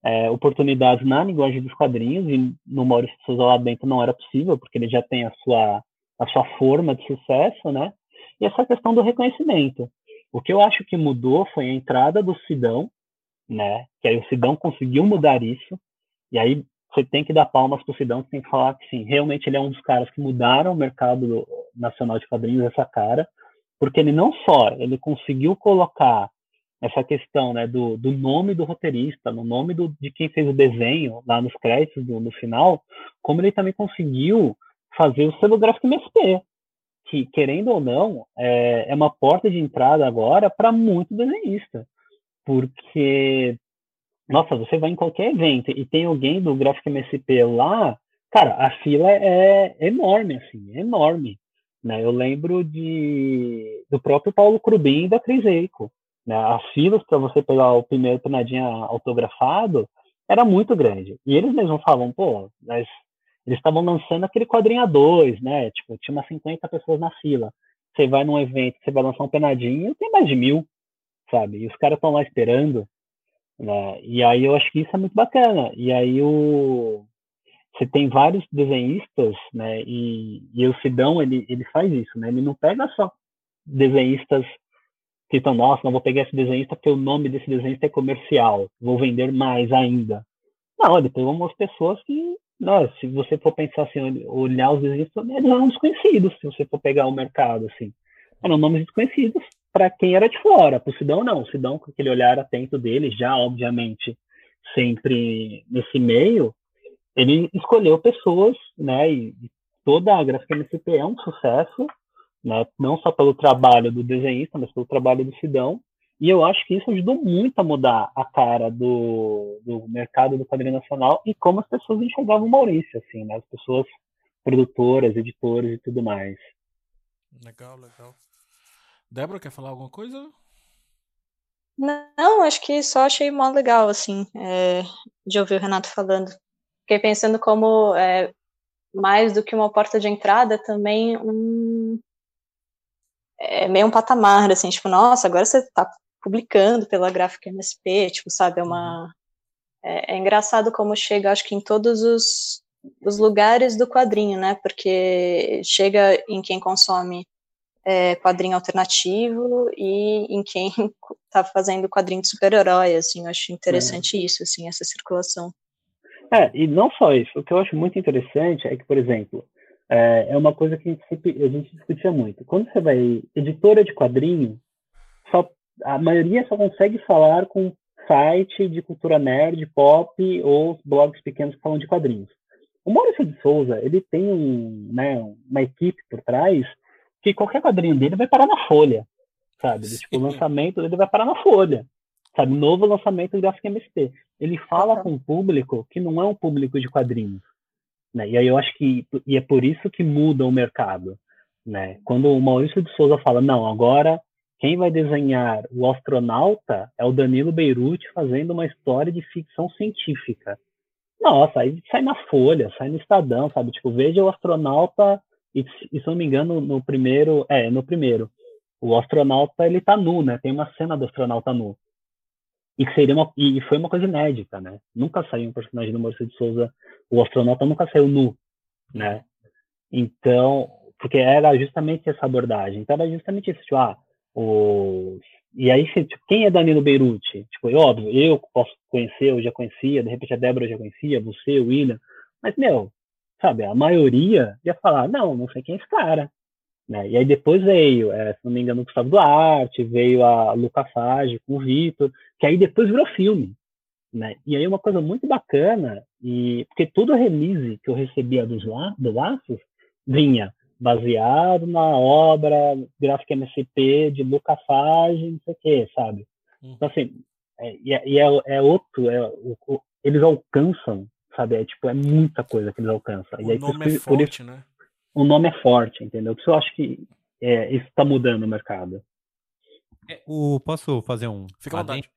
Speaker 3: é, oportunidades na linguagem dos quadrinhos e no Maurício de Souza lá dentro não era possível porque ele já tem a sua a sua forma de sucesso, né? E essa questão do reconhecimento. O que eu acho que mudou foi a entrada do Sidão, né? Que aí o Sidão conseguiu mudar isso. E aí você tem que dar palmas para o Sidão, você tem que falar que sim, realmente ele é um dos caras que mudaram o mercado nacional de quadrinhos essa cara, porque ele não só ele conseguiu colocar essa questão né, do, do nome do roteirista, no nome do, de quem fez o desenho lá nos créditos do, no final, como ele também conseguiu fazer o selo gráfico MSP, que, querendo ou não, é, é uma porta de entrada agora para muito desenhista. Porque, nossa, você vai em qualquer evento e tem alguém do Gráfico MSP lá, cara, a fila é enorme, assim, enorme. Né? Eu lembro de, do próprio Paulo Crubin e da Cris Eico. Né? As filas para você pegar o primeiro penadinha autografado era muito grande. E eles mesmos falam, pô, mas eles estavam lançando aquele quadrinho a dois, né? Tipo, tinha umas 50 pessoas na fila. Você vai num evento, você vai lançar um penadinho, tem mais de mil, sabe? E os caras estão lá esperando, né? E aí eu acho que isso é muito bacana. E aí o você tem vários desenhistas, né? E, e o Sidão ele ele faz isso, né? Ele não pega só desenhistas que estão, nossa, não vou pegar esse desenhista porque o nome desse desenhista é comercial, vou vender mais ainda. Não, ele pegou umas pessoas que não, se você for pensar assim, olhar os desenhos, eles eram desconhecidos, se você for pegar o mercado, assim. Eram nomes desconhecidos para quem era de fora. Para o Sidão, não. O Sidão, com aquele olhar atento dele, já, obviamente, sempre nesse meio, ele escolheu pessoas, né, e toda a Gráfica MCP é um sucesso, né, não só pelo trabalho do desenhista, mas pelo trabalho do Sidão, e eu acho que isso ajudou muito a mudar a cara do, do mercado do quadrinho nacional e como as pessoas enxergavam o Maurício, assim, né? As pessoas produtoras, editores e tudo mais.
Speaker 1: Legal, legal. Débora, quer falar alguma coisa?
Speaker 4: Não, acho que só achei mó legal, assim, é, de ouvir o Renato falando. Fiquei pensando como, é, mais do que uma porta de entrada, também um, é meio um patamar, assim, tipo, nossa, agora você tá publicando pela gráfica MSP, tipo, sabe, é uma... Uhum. É, é engraçado como chega, acho que em todos os, os lugares do quadrinho, né, porque chega em quem consome é, quadrinho alternativo e em quem tá fazendo quadrinho de super-herói, assim, eu acho interessante é. isso, assim, essa circulação.
Speaker 3: É, e não só isso, o que eu acho muito interessante é que, por exemplo, é, é uma coisa que a gente, sempre, a gente discutia muito. Quando você vai editora de quadrinho, só a maioria só consegue falar com site de cultura nerd, pop ou blogs pequenos que falam de quadrinhos. O Maurício de Souza, ele tem um, né, uma equipe por trás que qualquer quadrinho dele vai parar na Folha, sabe? Tipo, o lançamento dele vai parar na Folha, sabe? Novo lançamento do Gráfico MST. Ele fala com um público que não é um público de quadrinhos, né? E aí eu acho que e é por isso que muda o mercado, né? Quando o Maurício de Souza fala, não, agora quem vai desenhar o astronauta é o Danilo Beirute fazendo uma história de ficção científica. Nossa, aí sai na Folha, sai no Estadão, sabe? Tipo, veja o astronauta, e, e se não me engano, no primeiro, é, no primeiro, o astronauta, ele tá nu, né? Tem uma cena do astronauta nu. e que seria uma e foi uma coisa inédita, né? Nunca saiu um personagem do Maurício de Souza, o astronauta nunca saiu nu, né? Então, porque era justamente essa abordagem. Então era justamente isso, tipo, ah, os e aí, tipo, quem é Danilo Beirute? Tipo, eu, óbvio, eu posso conhecer, eu já conhecia, de repente a Débora já conhecia, você, o William, mas, meu, sabe, a maioria ia falar, não, não sei quem é esse cara. Né? E aí depois veio, é, se não me engano, o Gustavo Duarte, veio a Luca Fage com o Vitor, que aí depois virou filme. Né? E aí uma coisa muito bacana, e porque todo release que eu recebia dos La, do Laços vinha baseado na obra gráfica MSP de Luca Fage, não sei o quê, sabe? Hum. Então, assim, é, e, é, e é, é, outro, é, o, o, eles alcançam, sabe? É, tipo, é muita coisa que eles alcançam.
Speaker 1: O
Speaker 3: aí,
Speaker 1: nome por, é forte, isso, né?
Speaker 3: O nome é forte, entendeu? Por isso eu acho que é, isso está mudando o mercado.
Speaker 2: É, o, posso fazer um...
Speaker 1: Fica à vontade.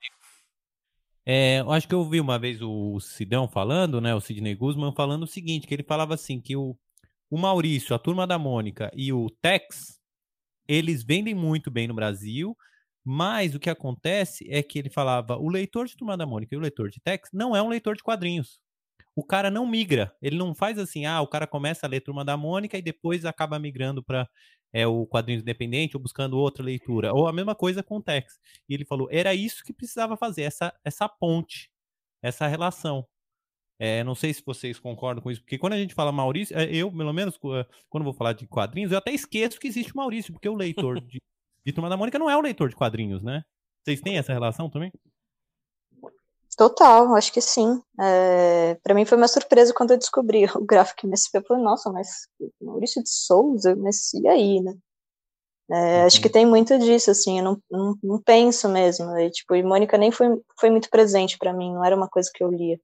Speaker 2: É, eu acho que eu ouvi uma vez o Sidão falando, né, o Sidney Guzman falando o seguinte, que ele falava assim, que o, o Maurício, a turma da Mônica e o Tex, eles vendem muito bem no Brasil, mas o que acontece é que ele falava: o leitor de Turma da Mônica e o leitor de Tex não é um leitor de quadrinhos. O cara não migra, ele não faz assim, ah, o cara começa a ler Turma da Mônica e depois acaba migrando para é, o quadrinho independente ou buscando outra leitura. Ou a mesma coisa com o Tex. E ele falou: era isso que precisava fazer, essa, essa ponte, essa relação. É, não sei se vocês concordam com isso, porque quando a gente fala Maurício, é, eu, pelo menos, quando vou falar de quadrinhos, eu até esqueço que existe o Maurício, porque o leitor de, de Turma da Mônica não é o leitor de quadrinhos, né? Vocês têm essa relação também?
Speaker 4: Total, acho que sim. É, para mim foi uma surpresa quando eu descobri o gráfico MSP. Eu falei, nossa, mas Maurício de Souza, mas e aí, né? É, uhum. Acho que tem muito disso, assim, eu não, não, não penso mesmo. E, tipo, e Mônica nem foi, foi muito presente para mim, não era uma coisa que eu lia.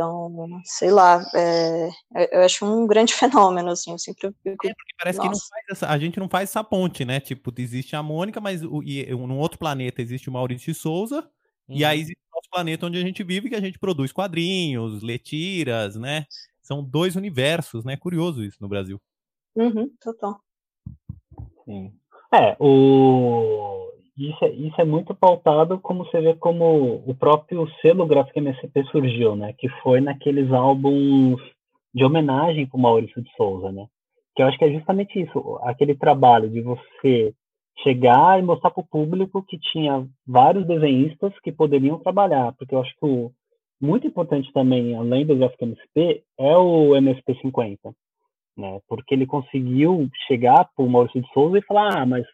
Speaker 4: Então, sei lá, é, eu acho um grande fenômeno, assim, eu sempre fico...
Speaker 2: É, porque parece Nossa. que não faz essa, a gente não faz essa ponte, né? Tipo, existe a Mônica, mas o, e, num outro planeta existe o Maurício de Souza, e aí uhum. existe o nosso planeta onde a gente vive, que a gente produz quadrinhos, lê tiras, né? São dois universos, né? Curioso isso no Brasil.
Speaker 4: Uhum, total.
Speaker 3: Sim. É, o isso é, isso é muito pautado como você vê como o próprio selo gráfico MSP surgiu, né? Que foi naqueles álbuns de homenagem para o Maurício de Souza, né? Que eu acho que é justamente isso, aquele trabalho de você chegar e mostrar para o público que tinha vários desenhistas que poderiam trabalhar, porque eu acho que o muito importante também, além do gráfico MSP, é o MSP 50, né? Porque ele conseguiu chegar para o Maurício de Souza e falar, ah, mas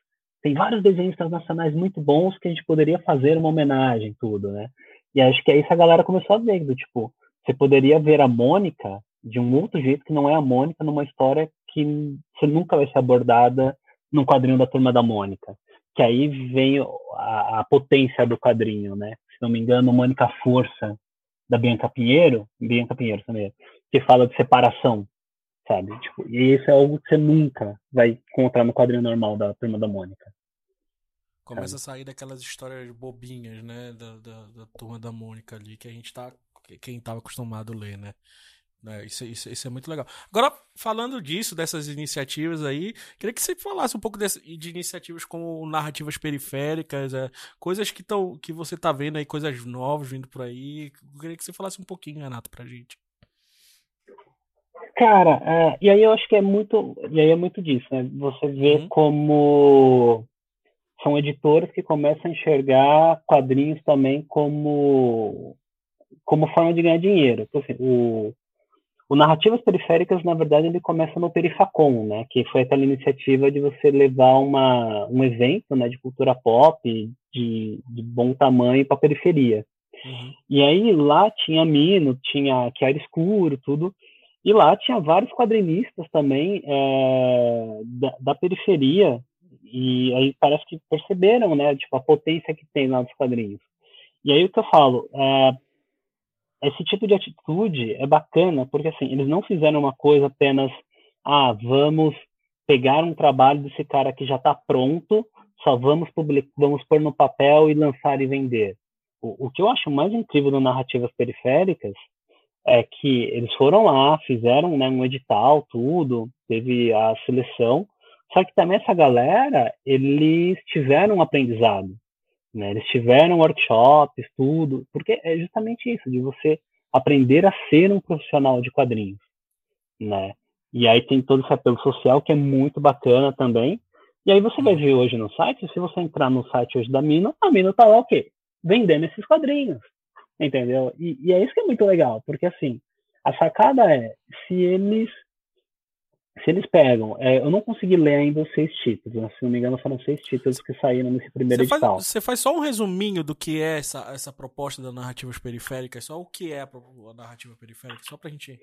Speaker 3: tem vários desenhos internacionais muito bons que a gente poderia fazer uma homenagem, tudo, né? E acho que aí essa galera começou a ver, do tipo, você poderia ver a Mônica de um outro jeito que não é a Mônica numa história que você nunca vai ser abordada num quadrinho da Turma da Mônica. Que aí vem a, a potência do quadrinho, né? Se não me engano, Mônica Força, da Bianca Pinheiro, Bianca Pinheiro também, que fala de separação, sabe? Tipo, e isso é algo que você nunca vai encontrar no quadrinho normal da Turma da Mônica.
Speaker 1: Começa a sair daquelas histórias bobinhas, né? Da, da, da, turma da Mônica ali, que a gente tá. Quem tava acostumado a ler, né? É, isso, isso, isso, é muito legal. Agora, falando disso, dessas iniciativas aí, queria que você falasse um pouco desse, de iniciativas como narrativas periféricas, é, coisas que, tão, que você tá vendo aí, coisas novas vindo por aí. Queria que você falasse um pouquinho, Renato, pra gente.
Speaker 3: Cara, é, e aí eu acho que é muito. E aí é muito disso, né? Você vê uhum. como são editoras que começam a enxergar quadrinhos também como como forma de ganhar dinheiro. Então, assim, o, o Narrativas Periféricas, na verdade, ele começa no Perifacom, né, que foi aquela iniciativa de você levar uma, um evento né, de cultura pop de, de bom tamanho para a periferia. Uhum. E aí lá tinha Mino, tinha Chiara Escuro, tudo, e lá tinha vários quadrinistas também é, da, da periferia e aí parece que perceberam, né, tipo, a potência que tem lá nos quadrinhos. E aí o que eu falo, é, esse tipo de atitude é bacana, porque assim, eles não fizeram uma coisa apenas, ah, vamos pegar um trabalho desse cara que já está pronto, só vamos publicar, vamos pôr no papel e lançar e vender. O, o que eu acho mais incrível no Narrativas Periféricas é que eles foram lá, fizeram né, um edital, tudo, teve a seleção, só que também essa galera, eles tiveram um aprendizado, Né? Eles tiveram workshops, tudo, porque é justamente isso, de você aprender a ser um profissional de quadrinhos, né? E aí tem todo esse apelo social que é muito bacana também. E aí você vai ver hoje no site, se você entrar no site hoje da Mino, a Mino tá lá o quê? Vendendo esses quadrinhos, entendeu? E, e é isso que é muito legal, porque assim, a sacada é, se eles se eles pegam, é, eu não consegui ler ainda os seis títulos, né? se não me engano foram seis títulos que saíram nesse primeiro
Speaker 1: você
Speaker 3: edital.
Speaker 1: Faz, você faz só um resuminho do que é essa, essa proposta da narrativas periféricas, só o que é a, a narrativa periférica, só pra gente...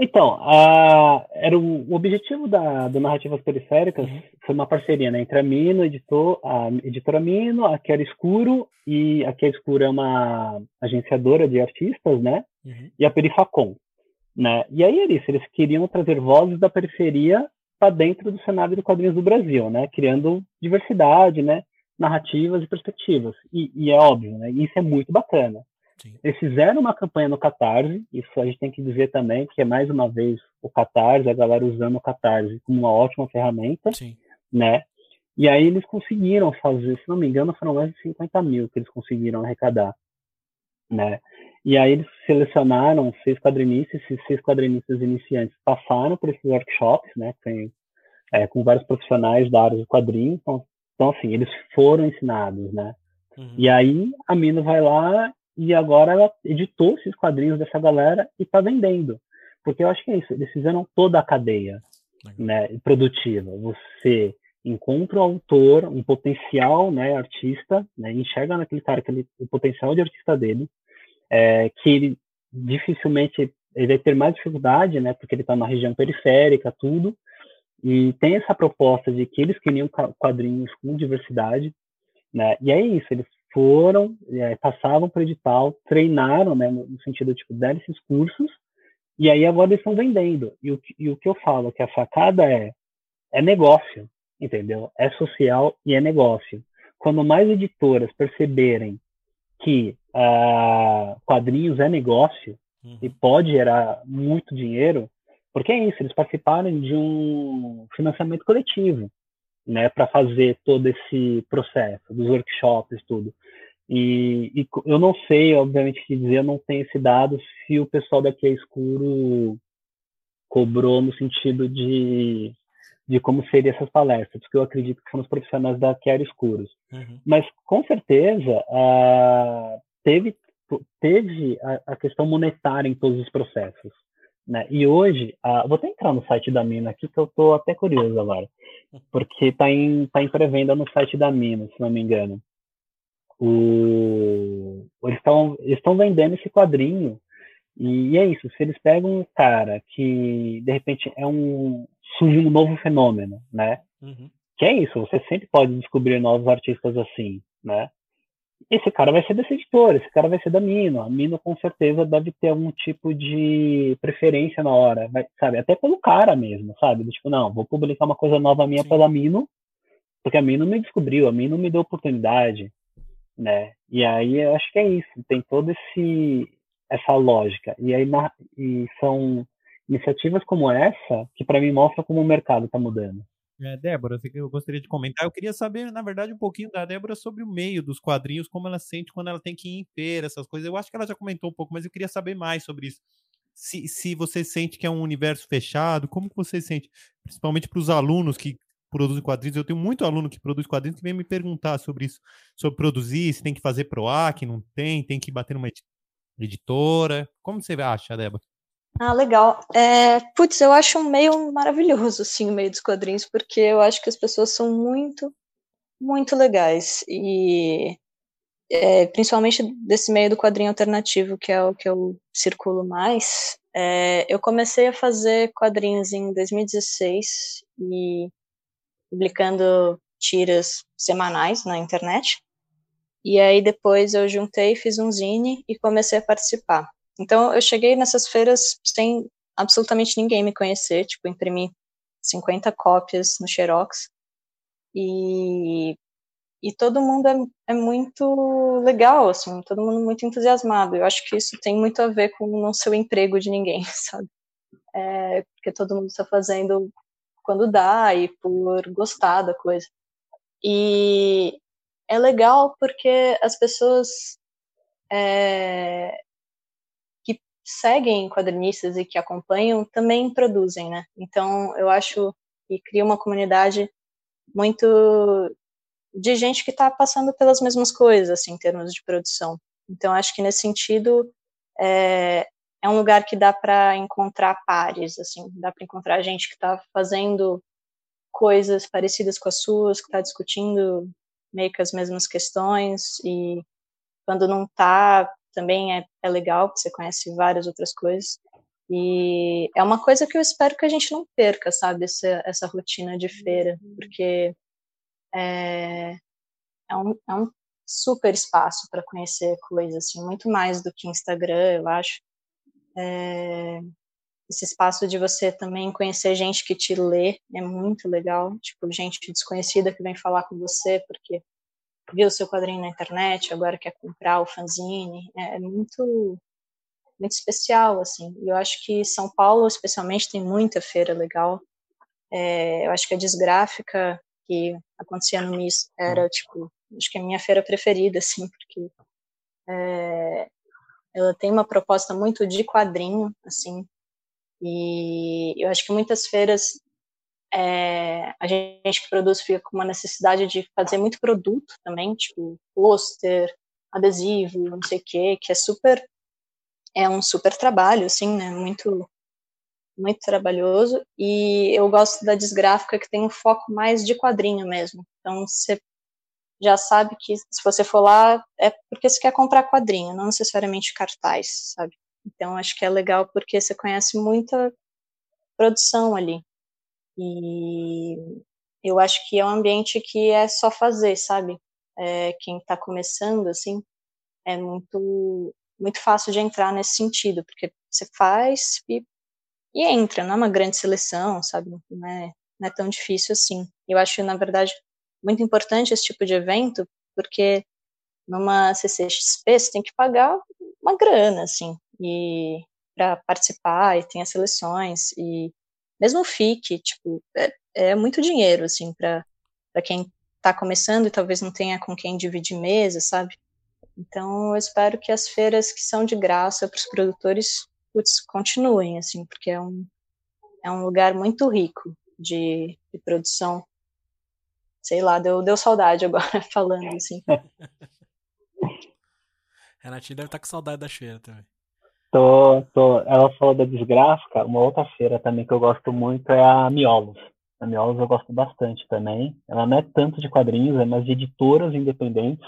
Speaker 3: Então, a, era o, o, objetivo da, do Narrativas Periféricas uhum. foi uma parceria né, entre a Mino, editor, a editora Mino, a Quer Escuro, e a Quer Escuro é uma agenciadora de artistas, né? Uhum. E a Perifacom. Né? E aí eles, eles queriam trazer vozes da periferia para dentro do cenário de quadrinhos do Brasil, né? Criando diversidade, né? Narrativas e perspectivas. E, e é óbvio, né? Isso é muito bacana. Sim. Eles fizeram uma campanha no Catarse, isso a gente tem que dizer também, que é mais uma vez o Catarse, a galera usando o Catarse como uma ótima ferramenta, Sim. né? E aí eles conseguiram fazer, se não me engano, foram mais de 50 mil que eles conseguiram arrecadar, né? E aí eles selecionaram seis quadrinistas, esses seis quadrinistas iniciantes passaram por esses workshops, né, tem, é, com vários profissionais da área do quadrinho, então, então assim, eles foram ensinados, né. Uhum. E aí a Mino vai lá e agora ela editou esses quadrinhos dessa galera e está vendendo. Porque eu acho que é isso, eles fizeram toda a cadeia né, produtiva. Você encontra um autor, um potencial né, artista, né, enxerga naquele cara aquele, o potencial de artista dele, é, que ele dificilmente ele vai ter mais dificuldade, né, porque ele está na região periférica, tudo, e tem essa proposta de que eles queriam quadrinhos com diversidade, né, e é isso, eles foram, é, passavam para o edital, treinaram, né, no sentido, tipo, deram esses cursos, e aí agora eles estão vendendo, e o, e o que eu falo, que a sacada é, é negócio, entendeu? É social e é negócio. Quando mais editoras perceberem que uh, quadrinhos é negócio uhum. e pode gerar muito dinheiro, porque é isso, eles participaram de um financiamento coletivo, né, para fazer todo esse processo, dos workshops, tudo. E, e, eu não sei, obviamente, que dizer, eu não tenho esse dado se o pessoal daqui é escuro cobrou no sentido de de como seriam essas palestras, porque eu acredito que são os profissionais da Quero Escuros. Uhum. Mas, com certeza, uh, teve, teve a, a, questão monetária em todos os processos. Né? E hoje, uh, vou até entrar no site da Mina aqui, que eu estou até curioso agora, porque está em, tá em pré-venda no site da Mina, se não me engano. O, eles estão vendendo esse quadrinho e, e é isso, se eles pegam um cara que de repente é um surge um novo fenômeno, né? Uhum. Que é isso, você sempre pode descobrir novos artistas assim, né? Esse cara vai ser desse editor, esse cara vai ser da Mino. A Mino com certeza deve ter algum tipo de preferência na hora, vai, sabe? Até pelo cara mesmo, sabe? Tipo, não, vou publicar uma coisa nova minha Sim. pela Mino, porque a Mino me descobriu, a Mino me deu oportunidade, né? E aí eu acho que é isso, tem todo esse essa lógica. E aí na, e são iniciativas como essa que para mim mostra como o mercado está mudando.
Speaker 2: É, Débora, eu gostaria de comentar. Eu queria saber, na verdade, um pouquinho da Débora sobre o meio dos quadrinhos, como ela sente quando ela tem que ir em feira, essas coisas. Eu acho que ela já comentou um pouco, mas eu queria saber mais sobre isso. Se, se você sente que é um universo fechado, como que você sente? Principalmente para os alunos que produzem quadrinhos. Eu tenho muito aluno que produz quadrinhos que vem me perguntar sobre isso, sobre produzir, se tem que fazer PROAC, não tem, tem que bater numa editora. Como você acha, Débora?
Speaker 4: Ah, legal. É, putz, eu acho um meio maravilhoso, assim, o meio dos quadrinhos, porque eu acho que as pessoas são muito, muito legais. E é, principalmente desse meio do quadrinho alternativo, que é o que eu circulo mais. É, eu comecei a fazer quadrinhos em 2016 e publicando tiras semanais na internet. E aí depois eu juntei, fiz um zine e comecei a participar. Então eu cheguei nessas feiras sem absolutamente ninguém me conhecer, tipo, imprimi 50 cópias no Xerox. E, e todo mundo é, é muito legal, assim, todo mundo muito entusiasmado. Eu acho que isso tem muito a ver com não ser o emprego de ninguém, sabe? É, porque todo mundo está fazendo quando dá e por gostar da coisa. E é legal porque as pessoas é, seguem quadrinistas e que acompanham também produzem, né? Então eu acho que cria uma comunidade muito de gente que está passando pelas mesmas coisas, assim, em termos de produção. Então acho que nesse sentido é, é um lugar que dá para encontrar pares, assim, dá para encontrar gente que está fazendo coisas parecidas com as suas, que está discutindo meio que as mesmas questões e quando não está também é, é legal, porque você conhece várias outras coisas. E é uma coisa que eu espero que a gente não perca, sabe, essa, essa rotina de feira, porque é, é, um, é um super espaço para conhecer coisas, assim, muito mais do que Instagram, eu acho. É, esse espaço de você também conhecer gente que te lê é muito legal, tipo, gente desconhecida que vem falar com você porque viu o seu quadrinho na internet, agora quer comprar o fanzine, é, é muito muito especial, assim, e eu acho que São Paulo, especialmente, tem muita feira legal, é, eu acho que a Desgráfica, que acontecia no MIS, era, tipo, acho que é a minha feira preferida, assim, porque é, ela tem uma proposta muito de quadrinho, assim, e eu acho que muitas feiras é, a gente que produz fica com uma necessidade de fazer muito produto também, tipo pôster, adesivo, não sei o que, que é super é um super trabalho, assim, né? Muito muito trabalhoso e eu gosto da desgráfica que tem um foco mais de quadrinho mesmo. Então você já sabe que se você for lá é porque você quer comprar quadrinho, não necessariamente cartaz, sabe? Então acho que é legal porque você conhece muita produção ali. E eu acho que é um ambiente que é só fazer, sabe? É, quem está começando, assim, é muito muito fácil de entrar nesse sentido, porque você faz e, e entra, não é uma grande seleção, sabe? Não é, não é tão difícil assim. Eu acho, na verdade, muito importante esse tipo de evento, porque numa CCXP você tem que pagar uma grana, assim, e para participar, e tem as seleções, e mesmo FIC, tipo, é, é muito dinheiro, assim, para quem está começando e talvez não tenha com quem dividir mesa, sabe? Então, eu espero que as feiras que são de graça para os produtores, putz, continuem, assim, porque é um, é um lugar muito rico de, de produção sei lá, deu, deu saudade agora falando assim.
Speaker 1: Renatinho deve estar tá com saudade da feira também.
Speaker 3: Tô, tô. Ela falou da desgráfica, uma outra feira também que eu gosto muito é a Miolos. A Miolos eu gosto bastante também. Ela não é tanto de quadrinhos, é mais de editoras independentes.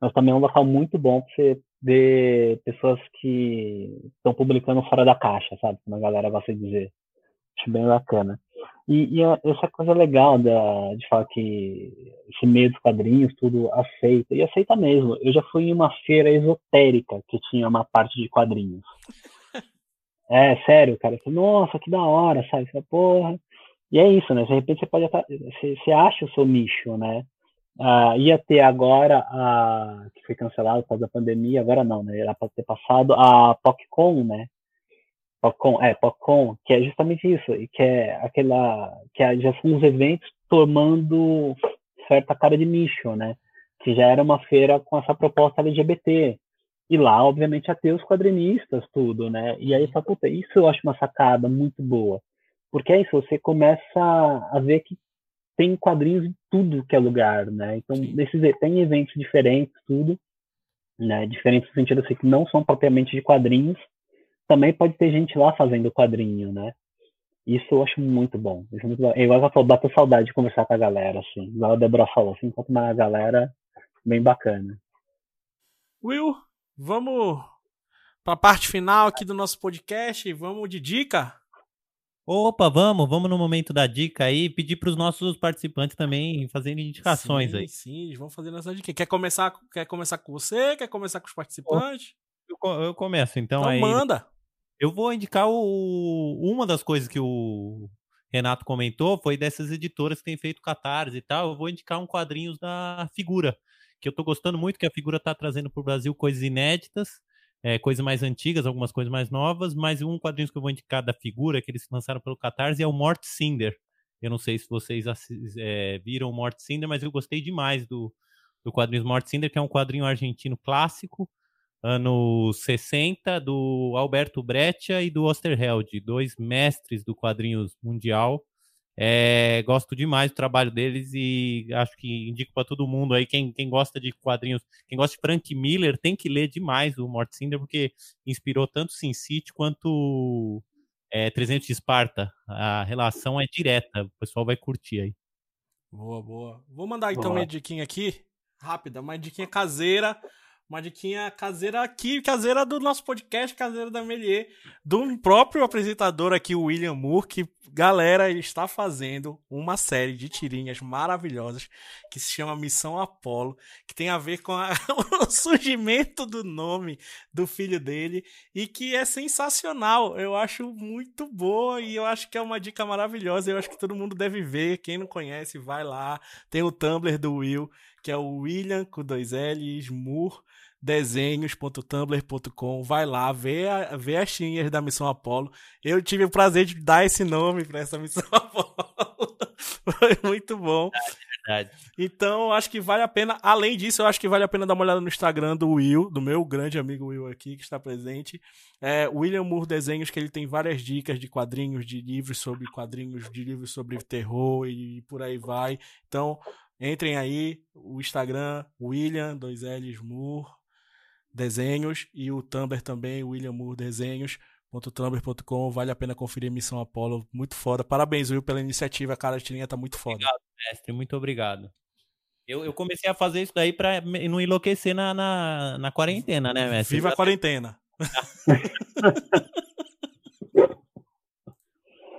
Speaker 3: Mas também é um local muito bom para você ver pessoas que estão publicando fora da caixa, sabe? Como a galera gosta de dizer. Acho bem bacana. E, e essa coisa legal da, de falar que esse meio dos quadrinhos, tudo aceita, e aceita mesmo. Eu já fui em uma feira esotérica que tinha uma parte de quadrinhos. É, sério, cara. Nossa, que da hora, sabe? Você, porra. E é isso, né? De repente você pode você, você acha o seu nicho, né? Uh, ia ter agora a que foi cancelado por causa da pandemia, agora não, né? Era para ter passado a PocCon, né? PocCon, é, PocCon, que é justamente isso, que é aquela, que é, já são os eventos tomando certa cara de nicho, né? Que já era uma feira com essa proposta LGBT. E lá, obviamente, ia ter os quadrinistas, tudo, né? E aí, só, puta, isso eu acho uma sacada muito boa. Porque é isso, você começa a ver que tem quadrinhos em tudo que é lugar, né? Então, nesses, tem eventos diferentes, tudo, né? Diferentes no sentido assim, que não são propriamente de quadrinhos, também pode ter gente lá fazendo quadrinho, né? Isso eu acho muito bom. Isso é muito bom. Igual ela falou, bateu saudade de conversar com a galera, assim. Igual a Débora falou, assim, enquanto uma galera bem bacana.
Speaker 1: Will, vamos para a parte final aqui do nosso podcast. Vamos de dica?
Speaker 2: Opa, vamos, vamos no momento da dica aí, pedir para os nossos participantes também fazerem indicações
Speaker 1: sim,
Speaker 2: aí.
Speaker 1: Sim, vamos fazer nossa dica. Quer começar, quer começar com você? Quer começar com os participantes?
Speaker 2: Eu, eu começo, então,
Speaker 1: então
Speaker 2: aí.
Speaker 1: manda.
Speaker 2: Eu vou indicar o, uma das coisas que o Renato comentou foi dessas editoras que têm feito catarse e tal. Eu vou indicar um quadrinhos da Figura, que eu tô gostando muito, que a Figura tá trazendo para o Brasil coisas inéditas, é, coisas mais antigas, algumas coisas mais novas, mas um quadrinho que eu vou indicar da Figura, que eles lançaram pelo Catarse, é o Mort Cinder. Eu não sei se vocês é, viram o Mort Cinder, mas eu gostei demais do, do quadrinhos Mort Cinder, que é um quadrinho argentino clássico, anos 60, do Alberto Breccia e do Osterheld, dois mestres do quadrinhos mundial. É, gosto demais do trabalho deles e acho que indico para todo mundo aí, quem, quem gosta de quadrinhos, quem gosta de Frank Miller, tem que ler demais o Mort Cinder, porque inspirou tanto Sin City quanto é, 300 de Esparta. A relação é direta, o pessoal vai curtir aí.
Speaker 1: Boa, boa. Vou mandar então boa. minha diquinha aqui, rápida, uma diquinha caseira uma diquinha caseira aqui, caseira do nosso podcast, caseira da Melier, do próprio apresentador aqui, o William Moore, que, galera, ele está fazendo uma série de tirinhas maravilhosas que se chama Missão Apolo, que tem a ver com a, o surgimento do nome do filho dele e que é sensacional. Eu acho muito boa e eu acho que é uma dica maravilhosa. Eu acho que todo mundo deve ver. Quem não conhece, vai lá. Tem o Tumblr do Will, que é o William com dois L's, Moore desenhos.tumblr.com. Vai lá, vê, a, vê as tinhas da Missão Apolo. Eu tive o prazer de dar esse nome para essa Missão Apolo. Foi muito bom. Verdade. Então, acho que vale a pena. Além disso, eu acho que vale a pena dar uma olhada no Instagram do Will, do meu grande amigo Will aqui, que está presente. É, William Moore Desenhos, que ele tem várias dicas de quadrinhos, de livros sobre quadrinhos, de livros sobre terror e por aí vai. Então, entrem aí, o Instagram, William, dois L's, Moore, desenhos e o Tumblr também, William Moore Desenhos. .tumblr.com, vale a pena conferir Missão Apollo, muito foda. Parabéns, Will, pela iniciativa, cara, a tirinha tá muito foda.
Speaker 2: Obrigado, mestre, muito obrigado. Eu, eu comecei a fazer isso daí pra não enlouquecer na, na, na quarentena, né, mestre?
Speaker 1: Viva a quarentena!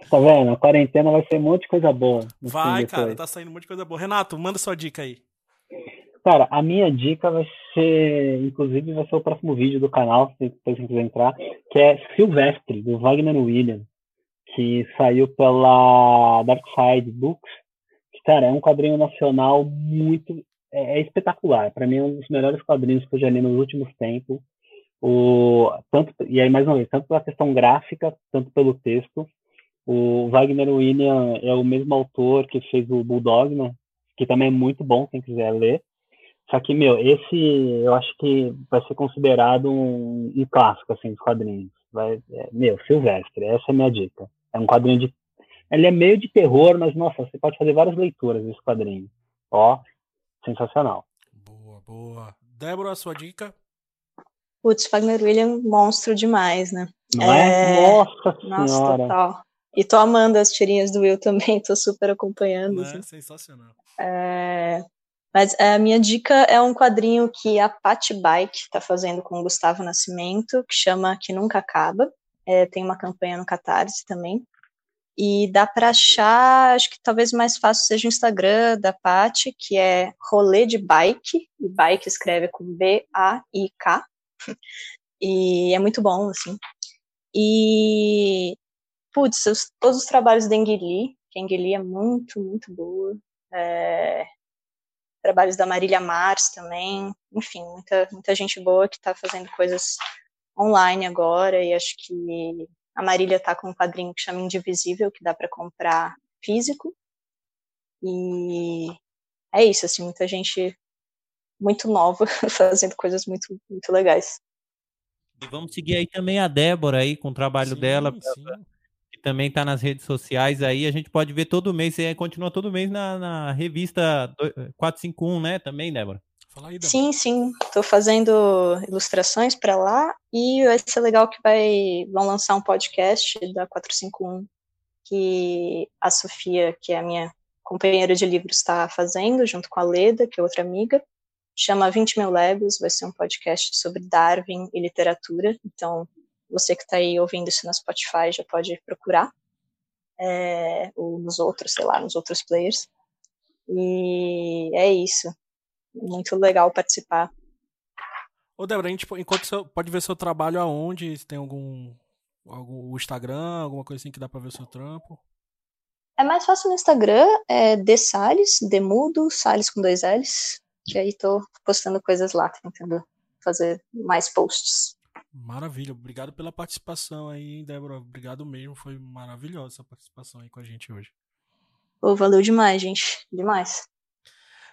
Speaker 3: tá vendo? A quarentena vai ser um monte de coisa boa.
Speaker 1: Vai, cara, tá saindo um monte de coisa boa. Renato, manda sua dica aí.
Speaker 3: Cara, a minha dica vai ser, inclusive, vai ser o próximo vídeo do canal, se depois quiser entrar, que é Silvestre, do Wagner William, que saiu pela Dark Side Books. Que, cara, é um quadrinho nacional muito. É, é espetacular. Para mim, é um dos melhores quadrinhos que eu já li nos últimos tempos. O, tanto, e aí, mais uma vez, tanto pela questão gráfica, tanto pelo texto. O Wagner William é o mesmo autor que fez o Bulldog, né? que também é muito bom, quem quiser ler. Só que, meu, esse eu acho que vai ser considerado um, um clássico, assim, dos quadrinhos. Vai, é, meu, Silvestre, essa é a minha dica. É um quadrinho de. Ele é meio de terror, mas, nossa, você pode fazer várias leituras desse quadrinho. Ó, sensacional.
Speaker 1: Boa, boa. Débora, a sua dica?
Speaker 4: Putz, Wagner William, monstro demais, né?
Speaker 3: Não é? é... Nossa senhora. Nossa, total.
Speaker 4: E tô amando as tirinhas do Will também, tô super acompanhando.
Speaker 1: Não é assim. sensacional.
Speaker 4: É... Mas a minha dica é um quadrinho que a Pat Bike está fazendo com o Gustavo Nascimento, que chama Que Nunca Acaba. É, tem uma campanha no Catarse também. E dá para achar, acho que talvez mais fácil seja o Instagram da Pat, que é Rolê de Bike, e Bike escreve com B-A-I-K. E é muito bom, assim. E, putz, os, todos os trabalhos da Engeli, que a Engeli é muito, muito boa. É, trabalhos da Marília Mars também, enfim, muita, muita gente boa que está fazendo coisas online agora, e acho que a Marília está com um quadrinho que chama Indivisível, que dá para comprar físico, e é isso, assim, muita gente muito nova fazendo coisas muito, muito legais.
Speaker 2: E vamos seguir aí também a Débora aí com o trabalho sim, dela. Sim também está nas redes sociais aí. A gente pode ver todo mês. Você continua todo mês na, na revista 451, né? Também, Débora?
Speaker 4: Aí, Débora. Sim, sim. Estou fazendo ilustrações para lá. E vai ser legal que vai, vão lançar um podcast da 451 que a Sofia, que é a minha companheira de livros, está fazendo, junto com a Leda, que é outra amiga. Chama 20 mil Legos, vai ser um podcast sobre Darwin e literatura. Então, você que está aí ouvindo isso no Spotify já pode procurar, é, ou nos outros, sei lá, nos outros players. E é isso. Muito legal participar.
Speaker 1: Ô, Débora, a gente enquanto você pode ver seu trabalho aonde? Se tem algum, algum Instagram, alguma coisa assim que dá pra ver seu trampo?
Speaker 4: É mais fácil no Instagram, é D Salles, Demudo, Salles com dois L's. Que aí tô postando coisas lá, tentando fazer mais posts.
Speaker 1: Maravilha, obrigado pela participação aí, Débora. Obrigado mesmo, foi maravilhosa essa participação aí com a gente hoje.
Speaker 4: Oh, valeu demais, gente. Demais.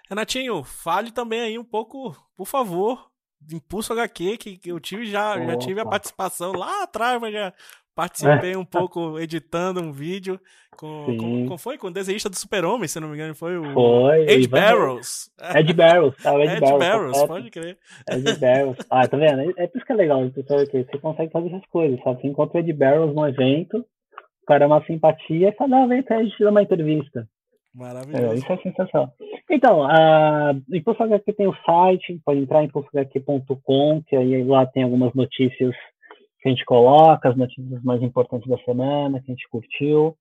Speaker 1: Renatinho, fale também aí um pouco, por favor, do Impulso HQ, que, que eu tive já, já tive a participação lá atrás, mas já participei um pouco editando um vídeo com, com, com foi com o desenhista do Super-Homem, se não me engano, foi o
Speaker 3: Foi.
Speaker 1: Ed Barrows.
Speaker 3: Ed Barrows, tá? Ed,
Speaker 1: Ed
Speaker 3: Barrows.
Speaker 1: Barrows,
Speaker 3: tá
Speaker 1: pode crer.
Speaker 3: Ed Barrows. Ah, tá vendo? É por isso que é legal, pessoal, que você consegue fazer essas coisas, sabe? Você encontra o Ed Barrows no evento, o cara é uma simpatia, e cada evento a gente dá uma entrevista. É,
Speaker 1: Maravilhoso.
Speaker 3: isso é sensacional. Então, a Impulso HQ tem o site, pode entrar em impulsohq.com, que aí lá tem algumas notícias que a gente coloca, as notícias mais importantes da semana, que a gente curtiu.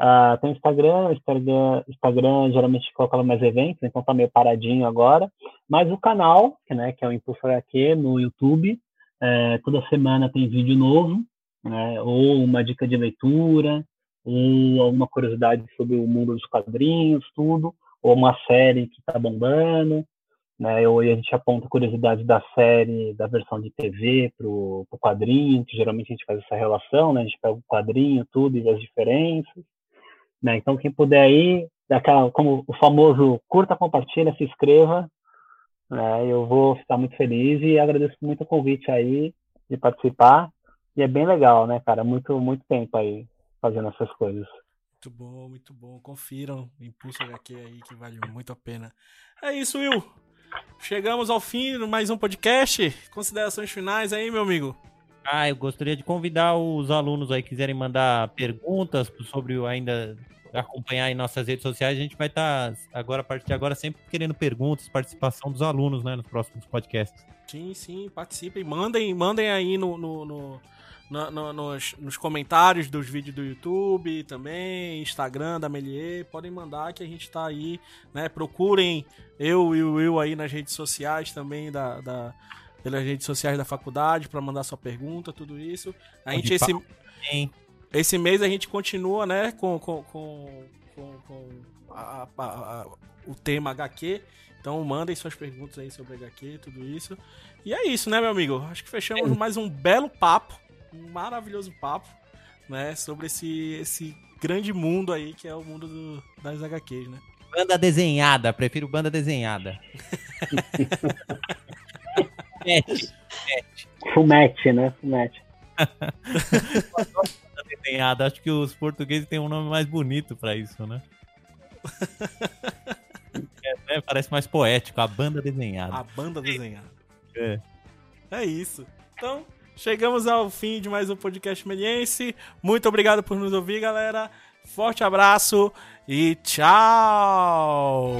Speaker 3: Ah, tem o Instagram, Instagram, Instagram geralmente coloca mais eventos, então tá meio paradinho agora. Mas o canal, né, que é o Impulso HQ no YouTube, é, toda semana tem vídeo novo, né, ou uma dica de leitura, ou alguma curiosidade sobre o mundo dos quadrinhos, tudo, ou uma série que está bombando, né? Aí a gente aponta curiosidade da série, da versão de TV para o quadrinho, que geralmente a gente faz essa relação, né? A gente pega o quadrinho, tudo e as diferenças, né? Então quem puder aí, daquela, como o famoso curta, compartilha, se inscreva, né? Eu vou ficar muito feliz e agradeço muito o convite aí de participar. E é bem legal, né, cara? Muito, muito tempo aí fazendo essas coisas.
Speaker 1: Muito bom, muito bom. Confiram Impulso HQ aí, que vale muito a pena. É isso, Will. Chegamos ao fim de mais um podcast. Considerações finais aí, meu amigo.
Speaker 2: Ah, eu gostaria de convidar os alunos aí que quiserem mandar perguntas sobre o ainda acompanhar em nossas redes sociais. A gente vai estar agora a partir de agora sempre querendo perguntas, participação dos alunos, né, nos próximos podcasts.
Speaker 1: Sim, sim, participem. Mandem, mandem aí no, no, no- no- no- nos, nos comentários dos vídeos do YouTube também, Instagram da Melier. Podem mandar que a gente tá aí, né? Procurem eu e o Will aí nas redes sociais também, da, da- pelas redes sociais da faculdade, para mandar sua pergunta, tudo isso. A gente, esse, esse mês a gente continua, né, com, com, com, com, com a- a- a- o tema HQ. Então mandem suas perguntas aí sobre HQ, tudo isso. E é isso, né, meu amigo? Acho que fechamos mais um belo papo, um maravilhoso papo, né, sobre esse, esse grande mundo aí que é o mundo do- das HQs, né?
Speaker 2: Banda desenhada, prefiro banda desenhada. Pet,
Speaker 3: Fumete, né? Fumete.
Speaker 2: banda desenhada. Acho que os portugueses têm um nome mais bonito pra isso, né? É, né? Parece mais poético, a banda desenhada.
Speaker 1: A banda desenhada.
Speaker 2: É.
Speaker 1: É isso. Então, chegamos ao fim de mais um podcast meliense. Muito obrigado por nos ouvir, galera. Forte abraço e tchau!